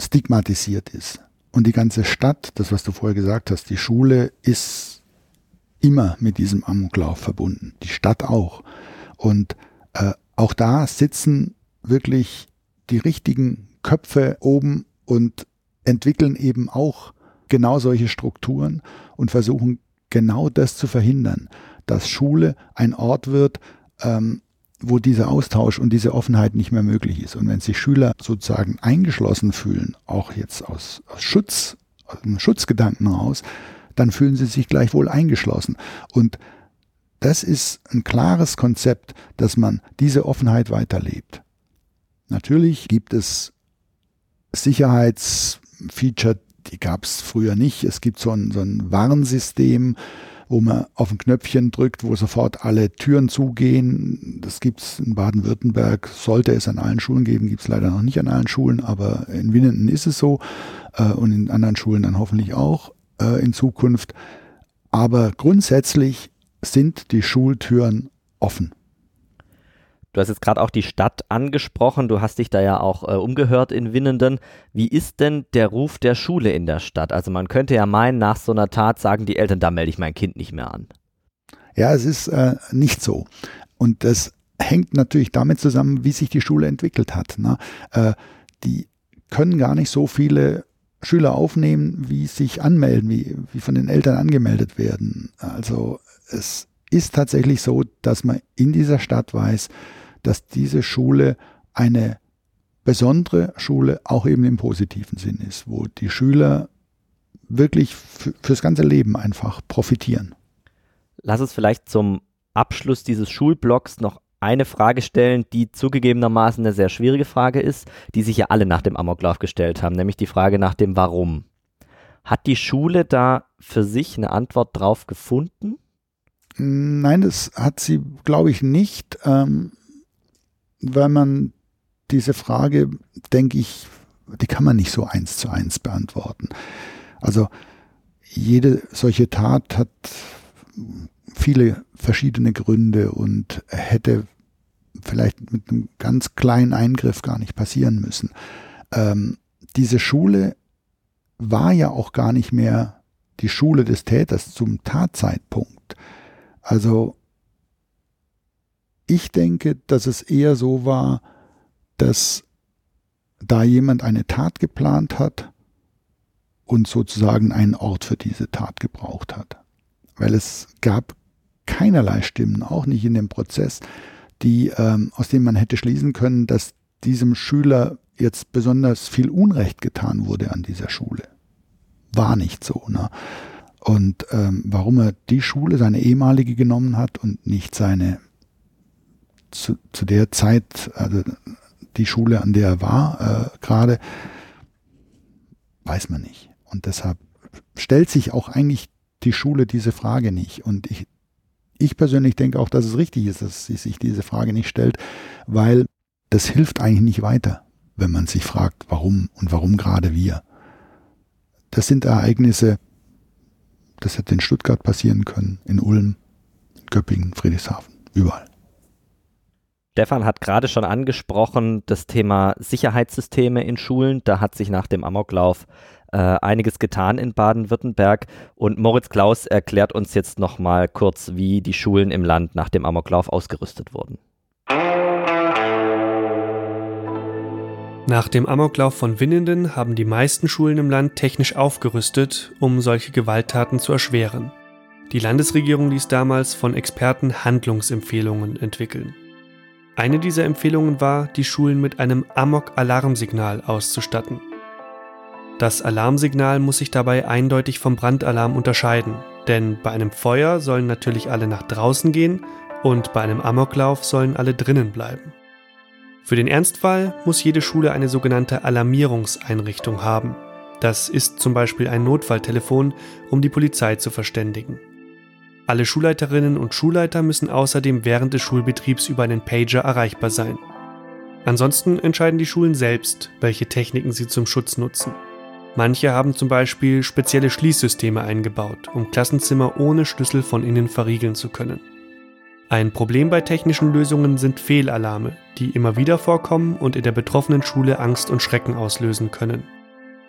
stigmatisiert ist. Und die ganze Stadt, das was du vorher gesagt hast, die Schule ist immer mit diesem Amoklauf verbunden. Die Stadt auch. Und äh, auch da sitzen wirklich die richtigen Köpfe oben und entwickeln eben auch genau solche Strukturen und versuchen genau das zu verhindern, dass Schule ein Ort wird, ähm, wo dieser Austausch und diese Offenheit nicht mehr möglich ist. Und wenn sich Schüler sozusagen eingeschlossen fühlen, auch jetzt aus, aus Schutz, aus einem Schutzgedanken heraus, dann fühlen sie sich gleichwohl eingeschlossen. Und das ist ein klares Konzept, dass man diese Offenheit weiterlebt. Natürlich gibt es Sicherheitsfeature, die gab es früher nicht. Es gibt so ein, so ein Warnsystem, wo man auf ein Knöpfchen drückt, wo sofort alle Türen zugehen. Das gibt es in Baden-Württemberg, sollte es an allen Schulen geben, gibt es leider noch nicht an allen Schulen, aber in Winnenden ist es so äh, und in anderen Schulen dann hoffentlich auch. äh, in Zukunft. Aber grundsätzlich sind die Schultüren offen. Du hast jetzt gerade auch die Stadt angesprochen. Du hast dich da ja auch äh, umgehört in Winnenden. Wie ist denn der Ruf der Schule in der Stadt? Also man könnte ja meinen, nach so einer Tat sagen die Eltern, da melde ich mein Kind nicht mehr an. Ja, es ist äh, nicht so. Und das hängt natürlich damit zusammen, wie sich die Schule entwickelt hat. Ne? Äh, die können gar nicht so viele Schüler aufnehmen, wie sich anmelden, wie, wie von den Eltern angemeldet werden. Also es ist tatsächlich so, dass man in dieser Stadt weiß, dass diese Schule eine besondere Schule auch eben im positiven Sinn ist, wo die Schüler wirklich fürs ganze Leben einfach profitieren. Lass uns vielleicht zum Abschluss dieses Schulblocks noch eine Frage stellen, die zugegebenermaßen eine sehr schwierige Frage ist, die sich ja alle nach dem Amoklauf gestellt haben, nämlich die Frage nach dem Warum. Hat die Schule da für sich eine Antwort drauf gefunden? Nein, das hat sie, glaube ich, nicht. Ähm, weil man diese Frage, denke ich, die kann man nicht so eins zu eins beantworten. Also jede solche Tat hat viele verschiedene Gründe und hätte vielleicht mit einem ganz kleinen Eingriff gar nicht passieren müssen. Ähm, diese Schule war ja auch gar nicht mehr die Schule des Täters zum Tatzeitpunkt. Also ich denke, dass es eher so war, dass da jemand eine Tat geplant hat und sozusagen einen Ort für diese Tat gebraucht hat. Weil es gab keinerlei Stimmen, auch nicht in dem Prozess, die, ähm, aus denen man hätte schließen können, dass diesem Schüler jetzt besonders viel Unrecht getan wurde an dieser Schule. War nicht so. Ne? Und ähm, warum er die Schule, seine ehemalige, genommen hat und nicht seine zu, zu der Zeit, also die Schule, an der er war, äh, gerade, weiß man nicht. Und deshalb stellt sich auch eigentlich die Schule diese Frage nicht. Und ich, ich persönlich denke auch, dass es richtig ist, dass sie sich diese Frage nicht stellt, weil das hilft eigentlich nicht weiter, wenn man sich fragt, warum und warum gerade wir. Das sind Ereignisse, das hätte in Stuttgart passieren können, in Ulm, in Göppingen, Friedrichshafen, überall. Stefan hat gerade schon angesprochen, das Thema Sicherheitssysteme in Schulen. Da hat sich nach dem Amoklauf äh, einiges getan in Baden-Württemberg. Und Moritz Klaus erklärt uns jetzt nochmal kurz, wie die Schulen im Land nach dem Amoklauf ausgerüstet wurden. Nach dem Amoklauf von Winnenden haben die meisten Schulen im Land technisch aufgerüstet, um solche Gewalttaten zu erschweren. Die Landesregierung ließ damals von Experten Handlungsempfehlungen entwickeln. Eine dieser Empfehlungen war, die Schulen mit einem Amok-Alarmsignal auszustatten. Das Alarmsignal muss sich dabei eindeutig vom Brandalarm unterscheiden, denn bei einem Feuer sollen natürlich alle nach draußen gehen und bei einem Amoklauf sollen alle drinnen bleiben. Für den Ernstfall muss jede Schule eine sogenannte Alarmierungseinrichtung haben. Das ist zum Beispiel ein Notfalltelefon, um die Polizei zu verständigen. Alle Schulleiterinnen und Schulleiter müssen außerdem während des Schulbetriebs über einen Pager erreichbar sein. Ansonsten entscheiden die Schulen selbst, welche Techniken sie zum Schutz nutzen. Manche haben zum Beispiel spezielle Schließsysteme eingebaut, um Klassenzimmer ohne Schlüssel von innen verriegeln zu können. Ein Problem bei technischen Lösungen sind Fehlalarme, die immer wieder vorkommen und in der betroffenen Schule Angst und Schrecken auslösen können.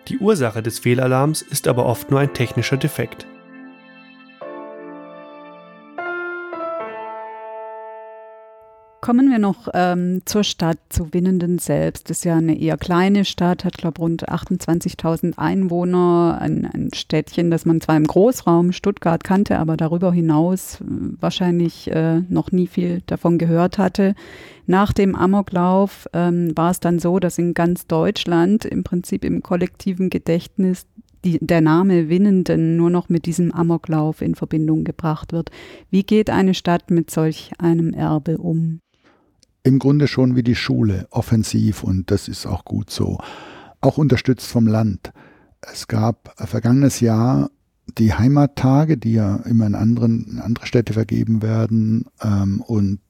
Die Ursache des Fehlalarms ist aber oft nur ein technischer Defekt. Kommen wir noch ähm, zur Stadt, zu Winnenden selbst. Das ist ja eine eher kleine Stadt, hat, glaube rund 28.000 Einwohner. Ein, ein, Städtchen, das man zwar im Großraum Stuttgart kannte, aber darüber hinaus äh, wahrscheinlich äh, noch nie viel davon gehört hatte. Nach dem Amoklauf ähm, war es dann so, dass in ganz Deutschland im Prinzip im kollektiven Gedächtnis die, der Name Winnenden nur noch mit diesem Amoklauf in Verbindung gebracht wird. Wie geht eine Stadt mit solch einem Erbe um? Im Grunde schon wie die Schule, offensiv und das ist auch gut so. Auch unterstützt vom Land. Es gab vergangenes Jahr die Heimattage, die ja immer in, anderen, in andere Städte vergeben werden. Ähm, und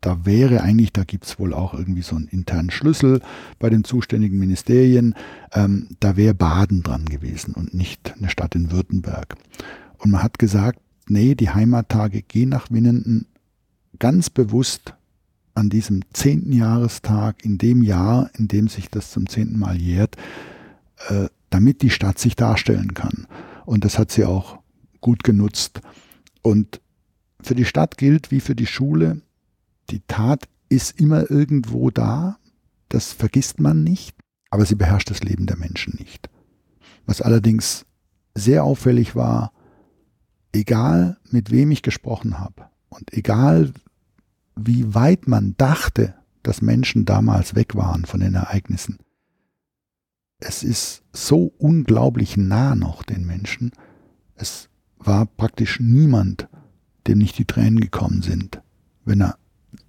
da wäre eigentlich, da gibt es wohl auch irgendwie so einen internen Schlüssel bei den zuständigen Ministerien, ähm, da wäre Baden dran gewesen und nicht eine Stadt in Württemberg. Und man hat gesagt, nee, die Heimattage gehen nach Winnenden ganz bewusst an diesem zehnten Jahrestag, in dem Jahr, in dem sich das zum zehnten Mal jährt, äh, damit die Stadt sich darstellen kann. Und das hat sie auch gut genutzt. Und für die Stadt gilt wie für die Schule, die Tat ist immer irgendwo da, das vergisst man nicht, aber sie beherrscht das Leben der Menschen nicht. Was allerdings sehr auffällig war, egal mit wem ich gesprochen habe und egal wie weit man dachte, dass Menschen damals weg waren von den Ereignissen, es ist so unglaublich nah noch den Menschen. Es war praktisch niemand, dem nicht die Tränen gekommen sind, wenn er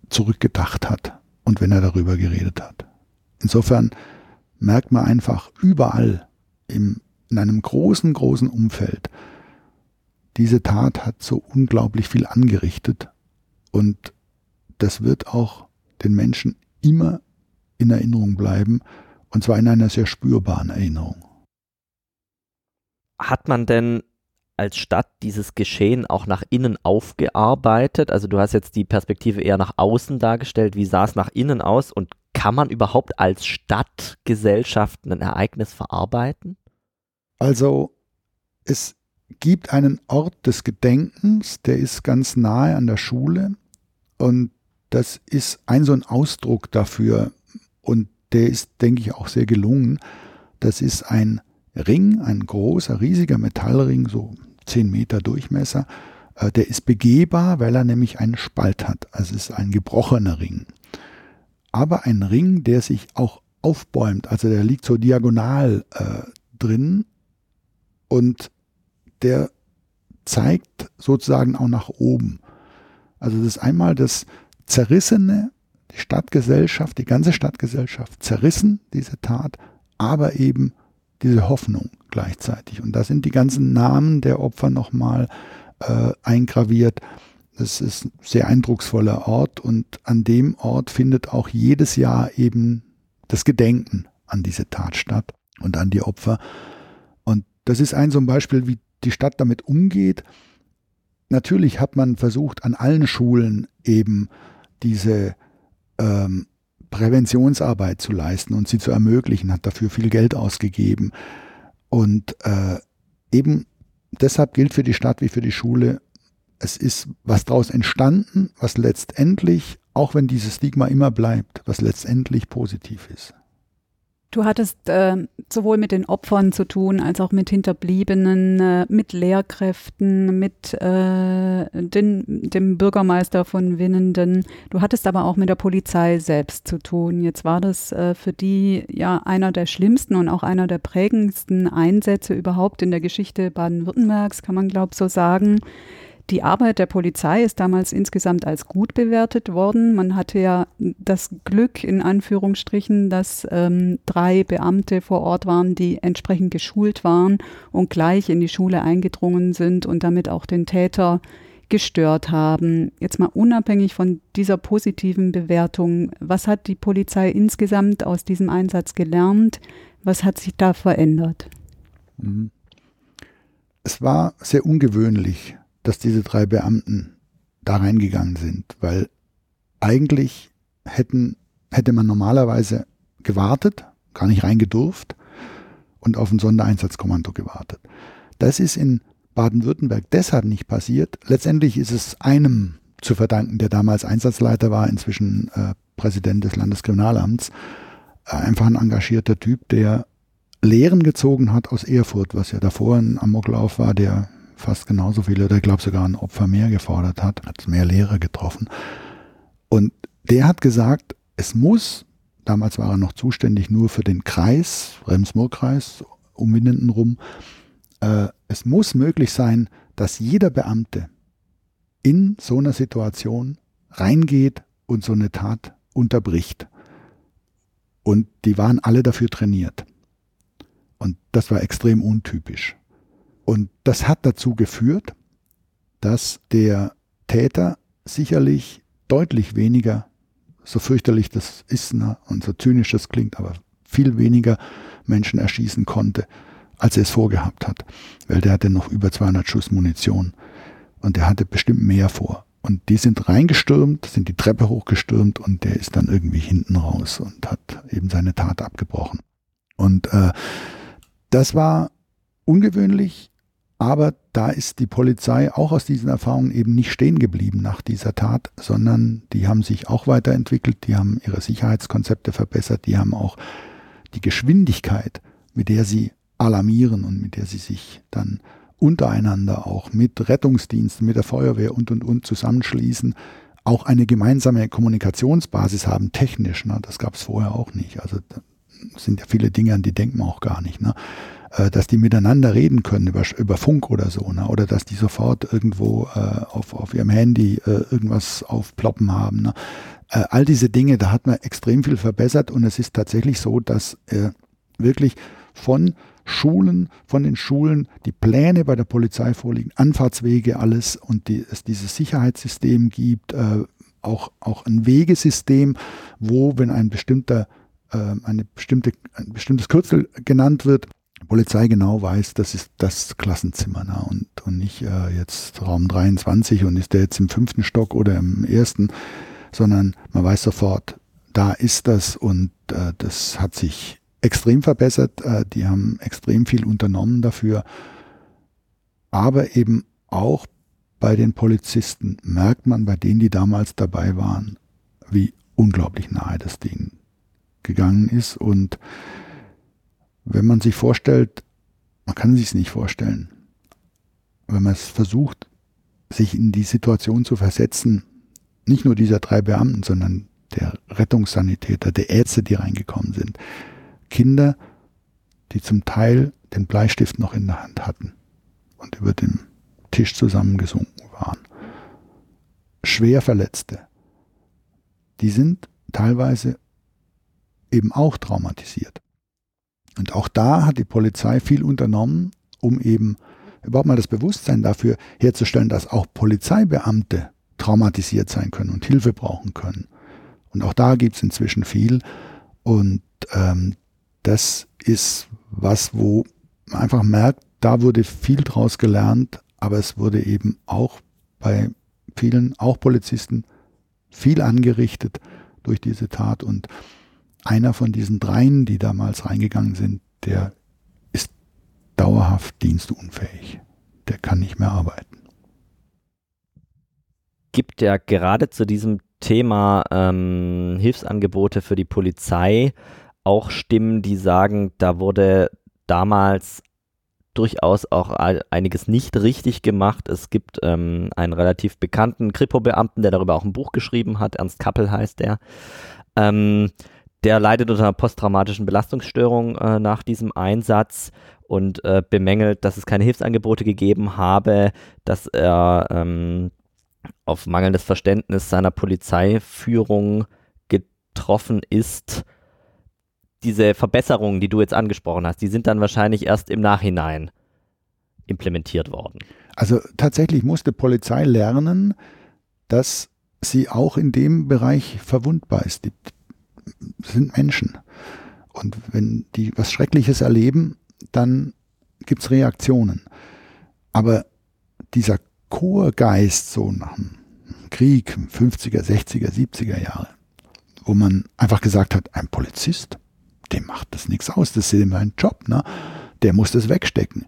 zurückgedacht hat und wenn er darüber geredet hat. Insofern merkt man einfach überall im, in einem großen, großen Umfeld, diese Tat hat so unglaublich viel angerichtet und das wird auch den Menschen immer in Erinnerung bleiben und zwar in einer sehr spürbaren Erinnerung. Hat man denn als Stadt dieses Geschehen auch nach innen aufgearbeitet? Also du hast jetzt die Perspektive eher nach außen dargestellt. Wie sah es nach innen aus? Und kann man überhaupt als Stadtgesellschaft ein Ereignis verarbeiten? Also es gibt einen Ort des Gedenkens, der ist ganz nahe an der Schule und das ist ein so ein Ausdruck dafür und der ist, denke ich, auch sehr gelungen. Das ist ein Ring, ein großer, riesiger Metallring, so 10 Meter Durchmesser. Äh, der ist begehbar, weil er nämlich einen Spalt hat. Also es ist ein gebrochener Ring. Aber ein Ring, der sich auch aufbäumt. Also der liegt so diagonal äh, drin und der zeigt sozusagen auch nach oben. Also das ist einmal das Zerrissene, die Stadtgesellschaft, die ganze Stadtgesellschaft zerrissen, diese Tat, aber eben diese Hoffnung gleichzeitig. Und da sind die ganzen Namen der Opfer nochmal äh, eingraviert. Das ist ein sehr eindrucksvoller Ort und an dem Ort findet auch jedes Jahr eben das Gedenken an diese Tat statt und an die Opfer. Und das ist ein so ein Beispiel, wie die Stadt damit umgeht. Natürlich hat man versucht, an allen Schulen eben diese ähm, Präventionsarbeit zu leisten und sie zu ermöglichen, hat dafür viel Geld ausgegeben. Und äh, eben deshalb gilt für die Stadt wie für die Schule, es ist was daraus entstanden, was letztendlich, auch wenn dieses Stigma immer bleibt, was letztendlich positiv ist. Du hattest äh, sowohl mit den Opfern zu tun, als auch mit Hinterbliebenen, äh, mit Lehrkräften, mit äh, den, dem Bürgermeister von Winnenden. Du hattest aber auch mit der Polizei selbst zu tun. Jetzt war das äh, für die ja einer der schlimmsten und auch einer der prägendsten Einsätze überhaupt in der Geschichte Baden-Württembergs, kann man glaube ich so sagen. Die Arbeit der Polizei ist damals insgesamt als gut bewertet worden. Man hatte ja das Glück, in Anführungsstrichen, dass ähm, drei Beamte vor Ort waren, die entsprechend geschult waren und gleich in die Schule eingedrungen sind und damit auch den Täter gestört haben. Jetzt mal unabhängig von dieser positiven Bewertung, was hat die Polizei insgesamt aus diesem Einsatz gelernt? Was hat sich da verändert? Mhm. Es war sehr ungewöhnlich, dass diese drei Beamten da reingegangen sind, weil eigentlich hätten, hätte man normalerweise gewartet, gar nicht reingedurft und auf ein Sondereinsatzkommando gewartet. Das ist in Baden-Württemberg deshalb nicht passiert. Letztendlich ist es einem zu verdanken, der damals Einsatzleiter war, inzwischen äh, Präsident des Landeskriminalamts, äh, einfach ein engagierter Typ, der Lehren gezogen hat aus Erfurt, was ja davor ein Amoklauf war, der fast genauso viele, oder ich glaube sogar ein Opfer mehr gefordert hat, hat mehr Lehrer getroffen. Und der hat gesagt, es muss, damals war er noch zuständig nur für den Kreis, Rems-Murr-Kreis, um Winnenden rum, äh, es muss möglich sein, dass jeder Beamte in so einer Situation reingeht und so eine Tat unterbricht. Und die waren alle dafür trainiert. Und das war extrem untypisch. Und das hat dazu geführt, dass der Täter sicherlich deutlich weniger, so fürchterlich das ist ne, und so zynisch das klingt, aber viel weniger Menschen erschießen konnte, als er es vorgehabt hat. Weil der hatte noch über 200 Schuss Munition und der hatte bestimmt mehr vor. Und die sind reingestürmt, sind die Treppe hochgestürmt und der ist dann irgendwie hinten raus und hat eben seine Tat abgebrochen. Und äh, das war ungewöhnlich, aber da ist die Polizei auch aus diesen Erfahrungen eben nicht stehen geblieben nach dieser Tat, sondern die haben sich auch weiterentwickelt, die haben ihre Sicherheitskonzepte verbessert, die haben auch die Geschwindigkeit, mit der sie alarmieren und mit der sie sich dann untereinander auch mit Rettungsdiensten, mit der Feuerwehr und und und zusammenschließen, auch eine gemeinsame Kommunikationsbasis haben, technisch. Ne? Das gab es vorher auch nicht. Also sind ja viele Dinge, an die denkt man auch gar nicht. Ne? Äh, dass die miteinander reden können über, über Funk oder so, ne? oder dass die sofort irgendwo äh, auf, auf ihrem Handy äh, irgendwas aufploppen haben. Ne? Äh, all diese Dinge, da hat man extrem viel verbessert und es ist tatsächlich so, dass äh, wirklich von Schulen, von den Schulen die Pläne bei der Polizei vorliegen, Anfahrtswege, alles und die, es dieses Sicherheitssystem gibt, äh, auch, auch ein Wegesystem, wo, wenn ein bestimmter äh, eine bestimmte, ein bestimmtes Kürzel genannt wird, Polizei genau weiß, das ist das Klassenzimmer ne? und, und nicht äh, jetzt Raum 23 und ist der jetzt im fünften Stock oder im ersten, sondern man weiß sofort, da ist das und äh, das hat sich extrem verbessert. Äh, die haben extrem viel unternommen dafür. Aber eben auch bei den Polizisten merkt man, bei denen, die damals dabei waren, wie unglaublich nahe das Ding gegangen ist. Und wenn man sich vorstellt, man kann sich es nicht vorstellen, wenn man es versucht, sich in die Situation zu versetzen, nicht nur dieser drei Beamten, sondern der Rettungssanitäter, der Ärzte, die reingekommen sind, Kinder, die zum Teil den Bleistift noch in der Hand hatten und über dem Tisch zusammengesunken waren. Schwer Verletzte, die sind teilweise eben auch traumatisiert. Und auch da hat die Polizei viel unternommen, um eben überhaupt mal das Bewusstsein dafür herzustellen, dass auch Polizeibeamte traumatisiert sein können und Hilfe brauchen können. Und auch da gibt es inzwischen viel. Und ähm, das ist was, wo man einfach merkt, da wurde viel draus gelernt, aber es wurde eben auch bei vielen, auch Polizisten, viel angerichtet durch diese Tat. Und einer von diesen dreien, die damals reingegangen sind, der ist dauerhaft dienstunfähig. Der kann nicht mehr arbeiten. Gibt ja gerade zu diesem Thema ähm, Hilfsangebote für die Polizei auch Stimmen, die sagen, da wurde damals durchaus auch einiges nicht richtig gemacht. Es gibt ähm, einen relativ bekannten Kripo-Beamten, der darüber auch ein Buch geschrieben hat, Ernst Kappel heißt der. Ähm, der leidet unter einer posttraumatischen Belastungsstörung äh, nach diesem Einsatz und äh, bemängelt, dass es keine Hilfsangebote gegeben habe, dass er ähm, auf mangelndes Verständnis seiner Polizeiführung getroffen ist. Diese Verbesserungen, die du jetzt angesprochen hast, die sind dann wahrscheinlich erst im Nachhinein implementiert worden. Also tatsächlich musste Polizei lernen, dass sie auch in dem Bereich verwundbar ist. Die sind Menschen. Und wenn die was Schreckliches erleben, dann gibt es Reaktionen. Aber dieser Chorgeist so nach dem Krieg, 50er, 60er, 70er Jahre, wo man einfach gesagt hat, ein Polizist, dem macht das nichts aus, das ist sein Job, ne? der muss das wegstecken.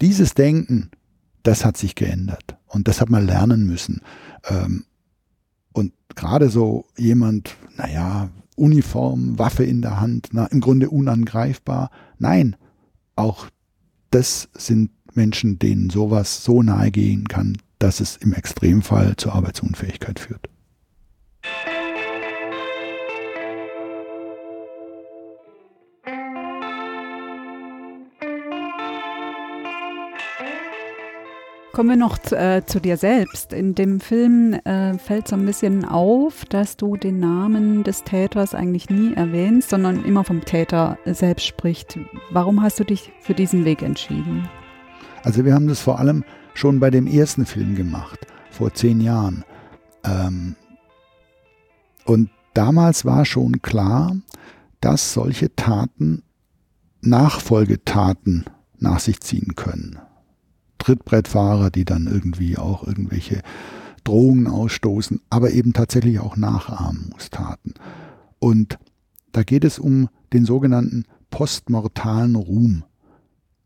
Dieses Denken, das hat sich geändert und das hat man lernen müssen. Ähm, und gerade so jemand, naja, Uniform, Waffe in der Hand, na, im Grunde unangreifbar. Nein, auch das sind Menschen, denen sowas so nahe gehen kann, dass es im Extremfall zur Arbeitsunfähigkeit führt. Kommen wir noch zu, äh, zu dir selbst. In dem Film äh, fällt so ein bisschen auf, dass du den Namen des Täters eigentlich nie erwähnst, sondern immer vom Täter selbst spricht. Warum hast du dich für diesen Weg entschieden? Also wir haben das vor allem schon bei dem ersten Film gemacht, vor zehn Jahren. Ähm, Und damals war schon klar, dass solche Taten Nachfolgetaten nach sich ziehen können. Trittbrettfahrer, die dann irgendwie auch irgendwelche Drohungen ausstoßen, aber eben tatsächlich auch Nachahmungstaten. Und da geht es um den sogenannten postmortalen Ruhm,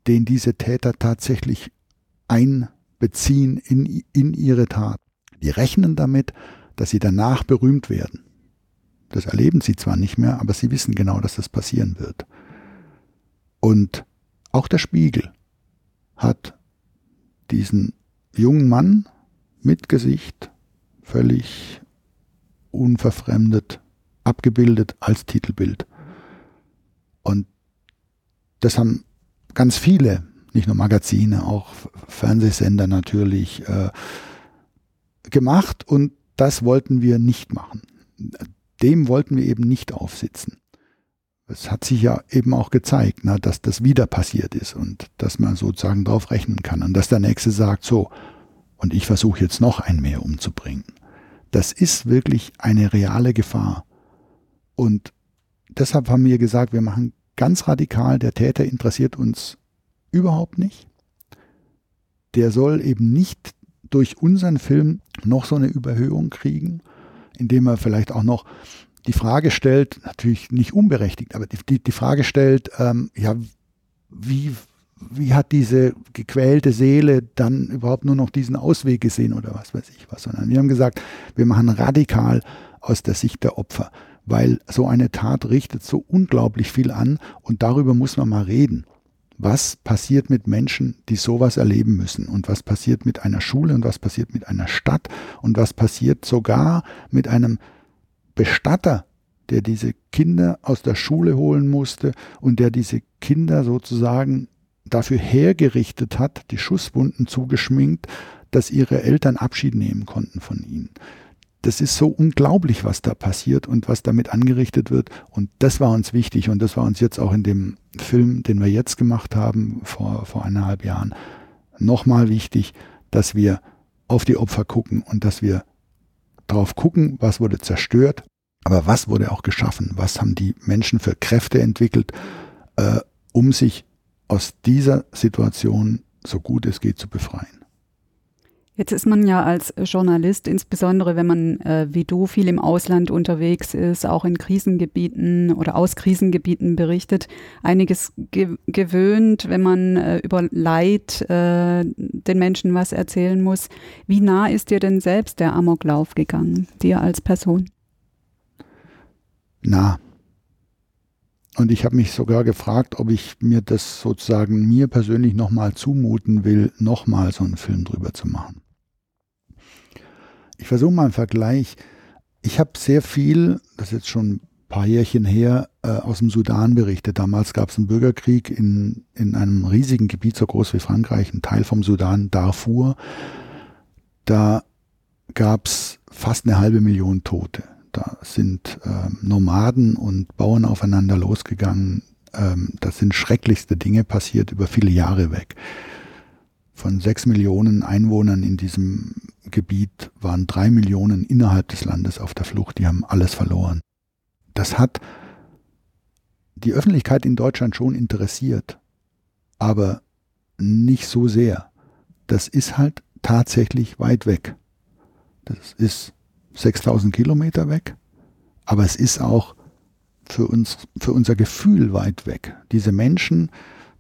den diese Täter tatsächlich einbeziehen in, in ihre Tat. Die rechnen damit, dass sie danach berühmt werden. Das erleben sie zwar nicht mehr, aber sie wissen genau, dass das passieren wird. Und auch der Spiegel hat diesen jungen Mann mit Gesicht völlig unverfremdet abgebildet als Titelbild. Und das haben ganz viele, nicht nur Magazine, auch Fernsehsender natürlich äh, gemacht und das wollten wir nicht machen. Dem wollten wir eben nicht aufsitzen. Es hat sich ja eben auch gezeigt, na, dass das wieder passiert ist und dass man sozusagen darauf rechnen kann und dass der Nächste sagt, so, und ich versuche jetzt noch ein mehr umzubringen. Das ist wirklich eine reale Gefahr. Und deshalb haben wir gesagt, wir machen ganz radikal, der Täter interessiert uns überhaupt nicht. Der soll eben nicht durch unseren Film noch so eine Überhöhung kriegen, indem er vielleicht auch noch die Frage stellt, natürlich nicht unberechtigt, aber die, die, die Frage stellt, ähm, ja, wie, wie hat diese gequälte Seele dann überhaupt nur noch diesen Ausweg gesehen oder was weiß ich was, sondern wir haben gesagt, wir machen radikal aus der Sicht der Opfer, weil so eine Tat richtet so unglaublich viel an und darüber muss man mal reden. Was passiert mit Menschen, die sowas erleben müssen? Und was passiert mit einer Schule und was passiert mit einer Stadt? Und was passiert sogar mit einem Bestatter, der diese Kinder aus der Schule holen musste und der diese Kinder sozusagen dafür hergerichtet hat, die Schusswunden zugeschminkt, dass ihre Eltern Abschied nehmen konnten von ihnen. Das ist so unglaublich, was da passiert und was damit angerichtet wird. Und das war uns wichtig und das war uns jetzt auch in dem Film, den wir jetzt gemacht haben, vor, vor eineinhalb Jahren, nochmal wichtig, dass wir auf die Opfer gucken und dass wir drauf gucken, was wurde zerstört, aber was wurde auch geschaffen, was haben die Menschen für Kräfte entwickelt, äh, um sich aus dieser Situation so gut es geht zu befreien. Jetzt ist man ja als Journalist, insbesondere wenn man äh, wie du viel im Ausland unterwegs ist, auch in Krisengebieten oder aus Krisengebieten berichtet, einiges ge gewöhnt, wenn man äh, über Leid äh, den Menschen was erzählen muss. Wie nah ist dir denn selbst der Amoklauf gegangen, dir als Person? Nah. Und ich habe mich sogar gefragt, ob ich mir das sozusagen mir persönlich nochmal zumuten will, nochmal so einen Film drüber zu machen. Ich versuche mal einen Vergleich. Ich habe sehr viel, das ist jetzt schon ein paar Jährchen her, äh, aus dem Sudan berichtet. Damals gab es einen Bürgerkrieg in, in einem riesigen Gebiet, so groß wie Frankreich, ein Teil vom Sudan, Darfur. Da gab es fast eine halbe Million Tote. Da sind ähm, Nomaden und Bauern aufeinander losgegangen. Ähm, das sind schrecklichste Dinge passiert über viele Jahre weg. Von sechs Millionen Einwohnern in diesem Gebiet waren drei Millionen innerhalb des Landes auf der Flucht. Die haben alles verloren. Das hat die Öffentlichkeit in Deutschland schon interessiert, aber nicht so sehr. Das ist halt tatsächlich weit weg. Das ist 6000 Kilometer weg, aber es ist auch für uns, für unser Gefühl weit weg. Diese Menschen,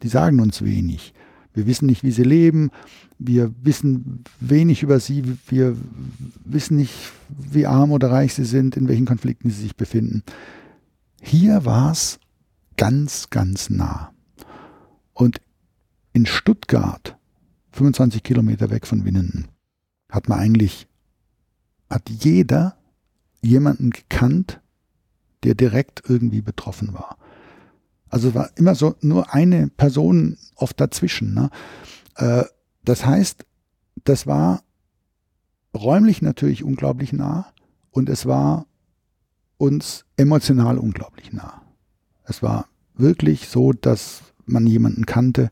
die sagen uns wenig. Wir wissen nicht, wie sie leben. Wir wissen wenig über sie. Wir wissen nicht, wie arm oder reich sie sind, in welchen Konflikten sie sich befinden. Hier war es ganz, ganz nah. Und in Stuttgart, 25 Kilometer weg von Winnenden, hat man eigentlich hat jeder jemanden gekannt, der direkt irgendwie betroffen war. Also war immer so nur eine Person oft dazwischen. Ne? Äh, das heißt, das war räumlich natürlich unglaublich nah und es war uns emotional unglaublich nah. Es war wirklich so, dass man jemanden kannte,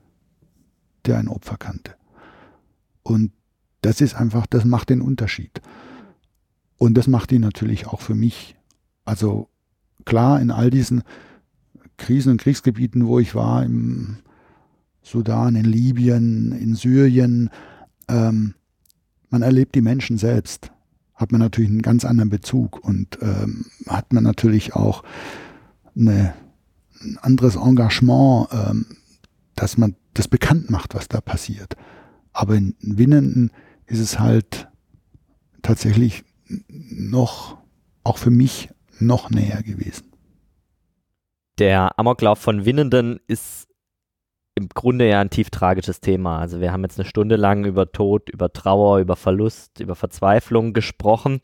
der ein Opfer kannte. Und das ist einfach, das macht den Unterschied. Und das macht ihn natürlich auch für mich Also klar, in all diesen Krisen und Kriegsgebieten, wo ich war, im Sudan, in Libyen, in Syrien, ähm, man erlebt die Menschen selbst, hat man natürlich einen ganz anderen Bezug und ähm, hat man natürlich auch eine, ein anderes Engagement, ähm, dass man das bekannt macht, was da passiert. Aber in Winnenden ist es halt tatsächlich noch, auch für mich, noch näher gewesen. Der Amoklauf von Winnenden ist im Grunde ja ein tief tragisches Thema. Also wir haben jetzt eine Stunde lang über Tod, über Trauer, über Verlust, über Verzweiflung gesprochen.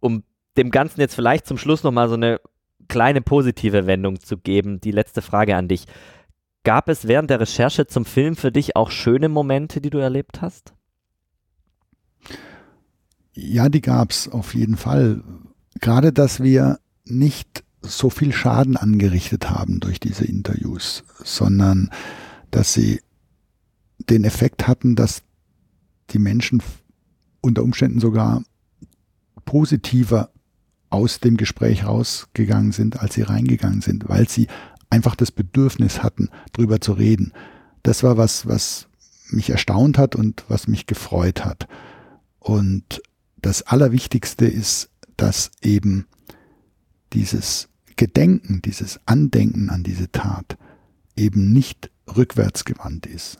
Um dem Ganzen jetzt vielleicht zum Schluss nochmal so eine kleine positive Wendung zu geben, die letzte Frage an dich. Gab es während der Recherche zum Film für dich auch schöne Momente, die du erlebt hast? Ja, die gab es auf jeden Fall. Gerade, dass wir nicht so viel Schaden angerichtet haben durch diese Interviews, sondern dass sie den Effekt hatten, dass die Menschen unter Umständen sogar positiver aus dem Gespräch rausgegangen sind, als sie reingegangen sind, weil sie einfach das Bedürfnis hatten, drüber zu reden. Das war was, was mich erstaunt hat und was mich gefreut hat. Und das Allerwichtigste ist, dass eben dieses Gedenken, dieses Andenken an diese Tat eben nicht rückwärtsgewandt ist.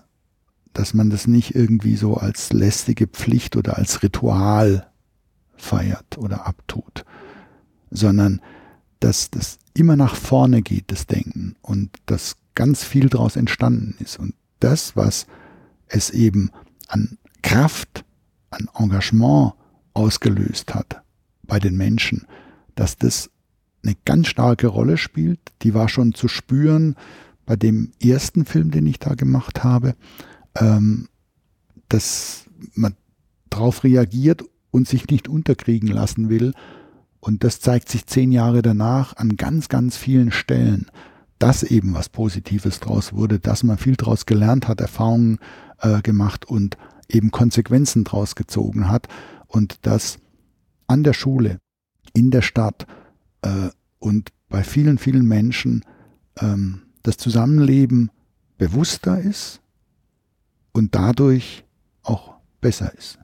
Dass man das nicht irgendwie so als lästige Pflicht oder als Ritual feiert oder abtut, sondern dass das immer nach vorne geht, das Denken und dass ganz viel daraus entstanden ist. Und das, was es eben an Kraft, an Engagement ausgelöst hat bei den Menschen, dass das eine ganz starke Rolle spielt. Die war schon zu spüren bei dem ersten Film, den ich da gemacht habe, ähm, dass man darauf reagiert und sich nicht unterkriegen lassen will. Und das zeigt sich zehn Jahre danach an ganz, ganz vielen Stellen, dass eben was Positives draus wurde, dass man viel draus gelernt hat, Erfahrungen äh, gemacht und eben Konsequenzen draus gezogen hat und dass an der Schule, in der Stadt, äh, und bei vielen, vielen Menschen ähm, das Zusammenleben bewusster ist und dadurch auch besser ist.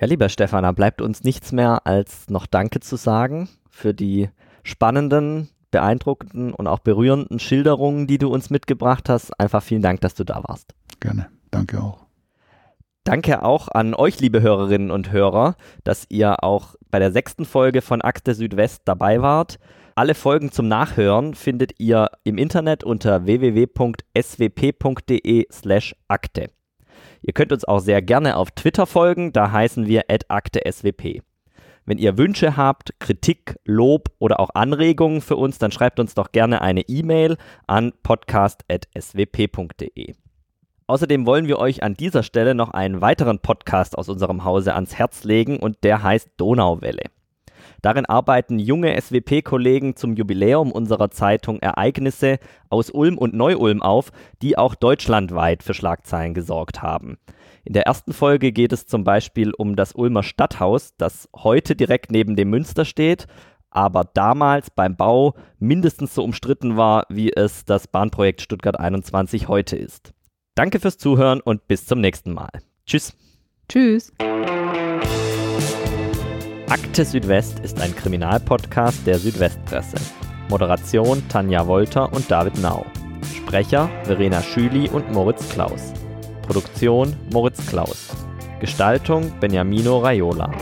Ja, lieber Stefan, da bleibt uns nichts mehr als noch Danke zu sagen für die spannenden, beeindruckenden und auch berührenden Schilderungen, die du uns mitgebracht hast. Einfach vielen Dank, dass du da warst. Gerne. Danke auch. Danke auch an euch, liebe Hörerinnen und Hörer, dass ihr auch bei der sechsten Folge von Akte Südwest dabei wart. Alle Folgen zum Nachhören findet ihr im Internet unter www.swp.de/akte. Ihr könnt uns auch sehr gerne auf Twitter folgen, da heißen wir @akte_swp. Wenn ihr Wünsche habt, Kritik, Lob oder auch Anregungen für uns, dann schreibt uns doch gerne eine E-Mail an podcast.swp.de. Außerdem wollen wir euch an dieser Stelle noch einen weiteren Podcast aus unserem Hause ans Herz legen und der heißt Donauwelle. Darin arbeiten junge SWP-Kollegen zum Jubiläum unserer Zeitung Ereignisse aus Ulm und Neu-Ulm auf, die auch deutschlandweit für Schlagzeilen gesorgt haben. In der ersten Folge geht es zum Beispiel um das Ulmer Stadthaus, das heute direkt neben dem Münster steht, aber damals beim Bau mindestens so umstritten war, wie es das Bahnprojekt Stuttgart 21 heute ist. Danke fürs Zuhören und bis zum nächsten Mal. Tschüss. Tschüss. Akte Südwest ist ein Kriminalpodcast der Südwestpresse. Moderation Tanja Wolter und David Nau. Sprecher Verena Schüli und Moritz Klaus. Produktion Moritz Klaus. Gestaltung Beniamino Raiola.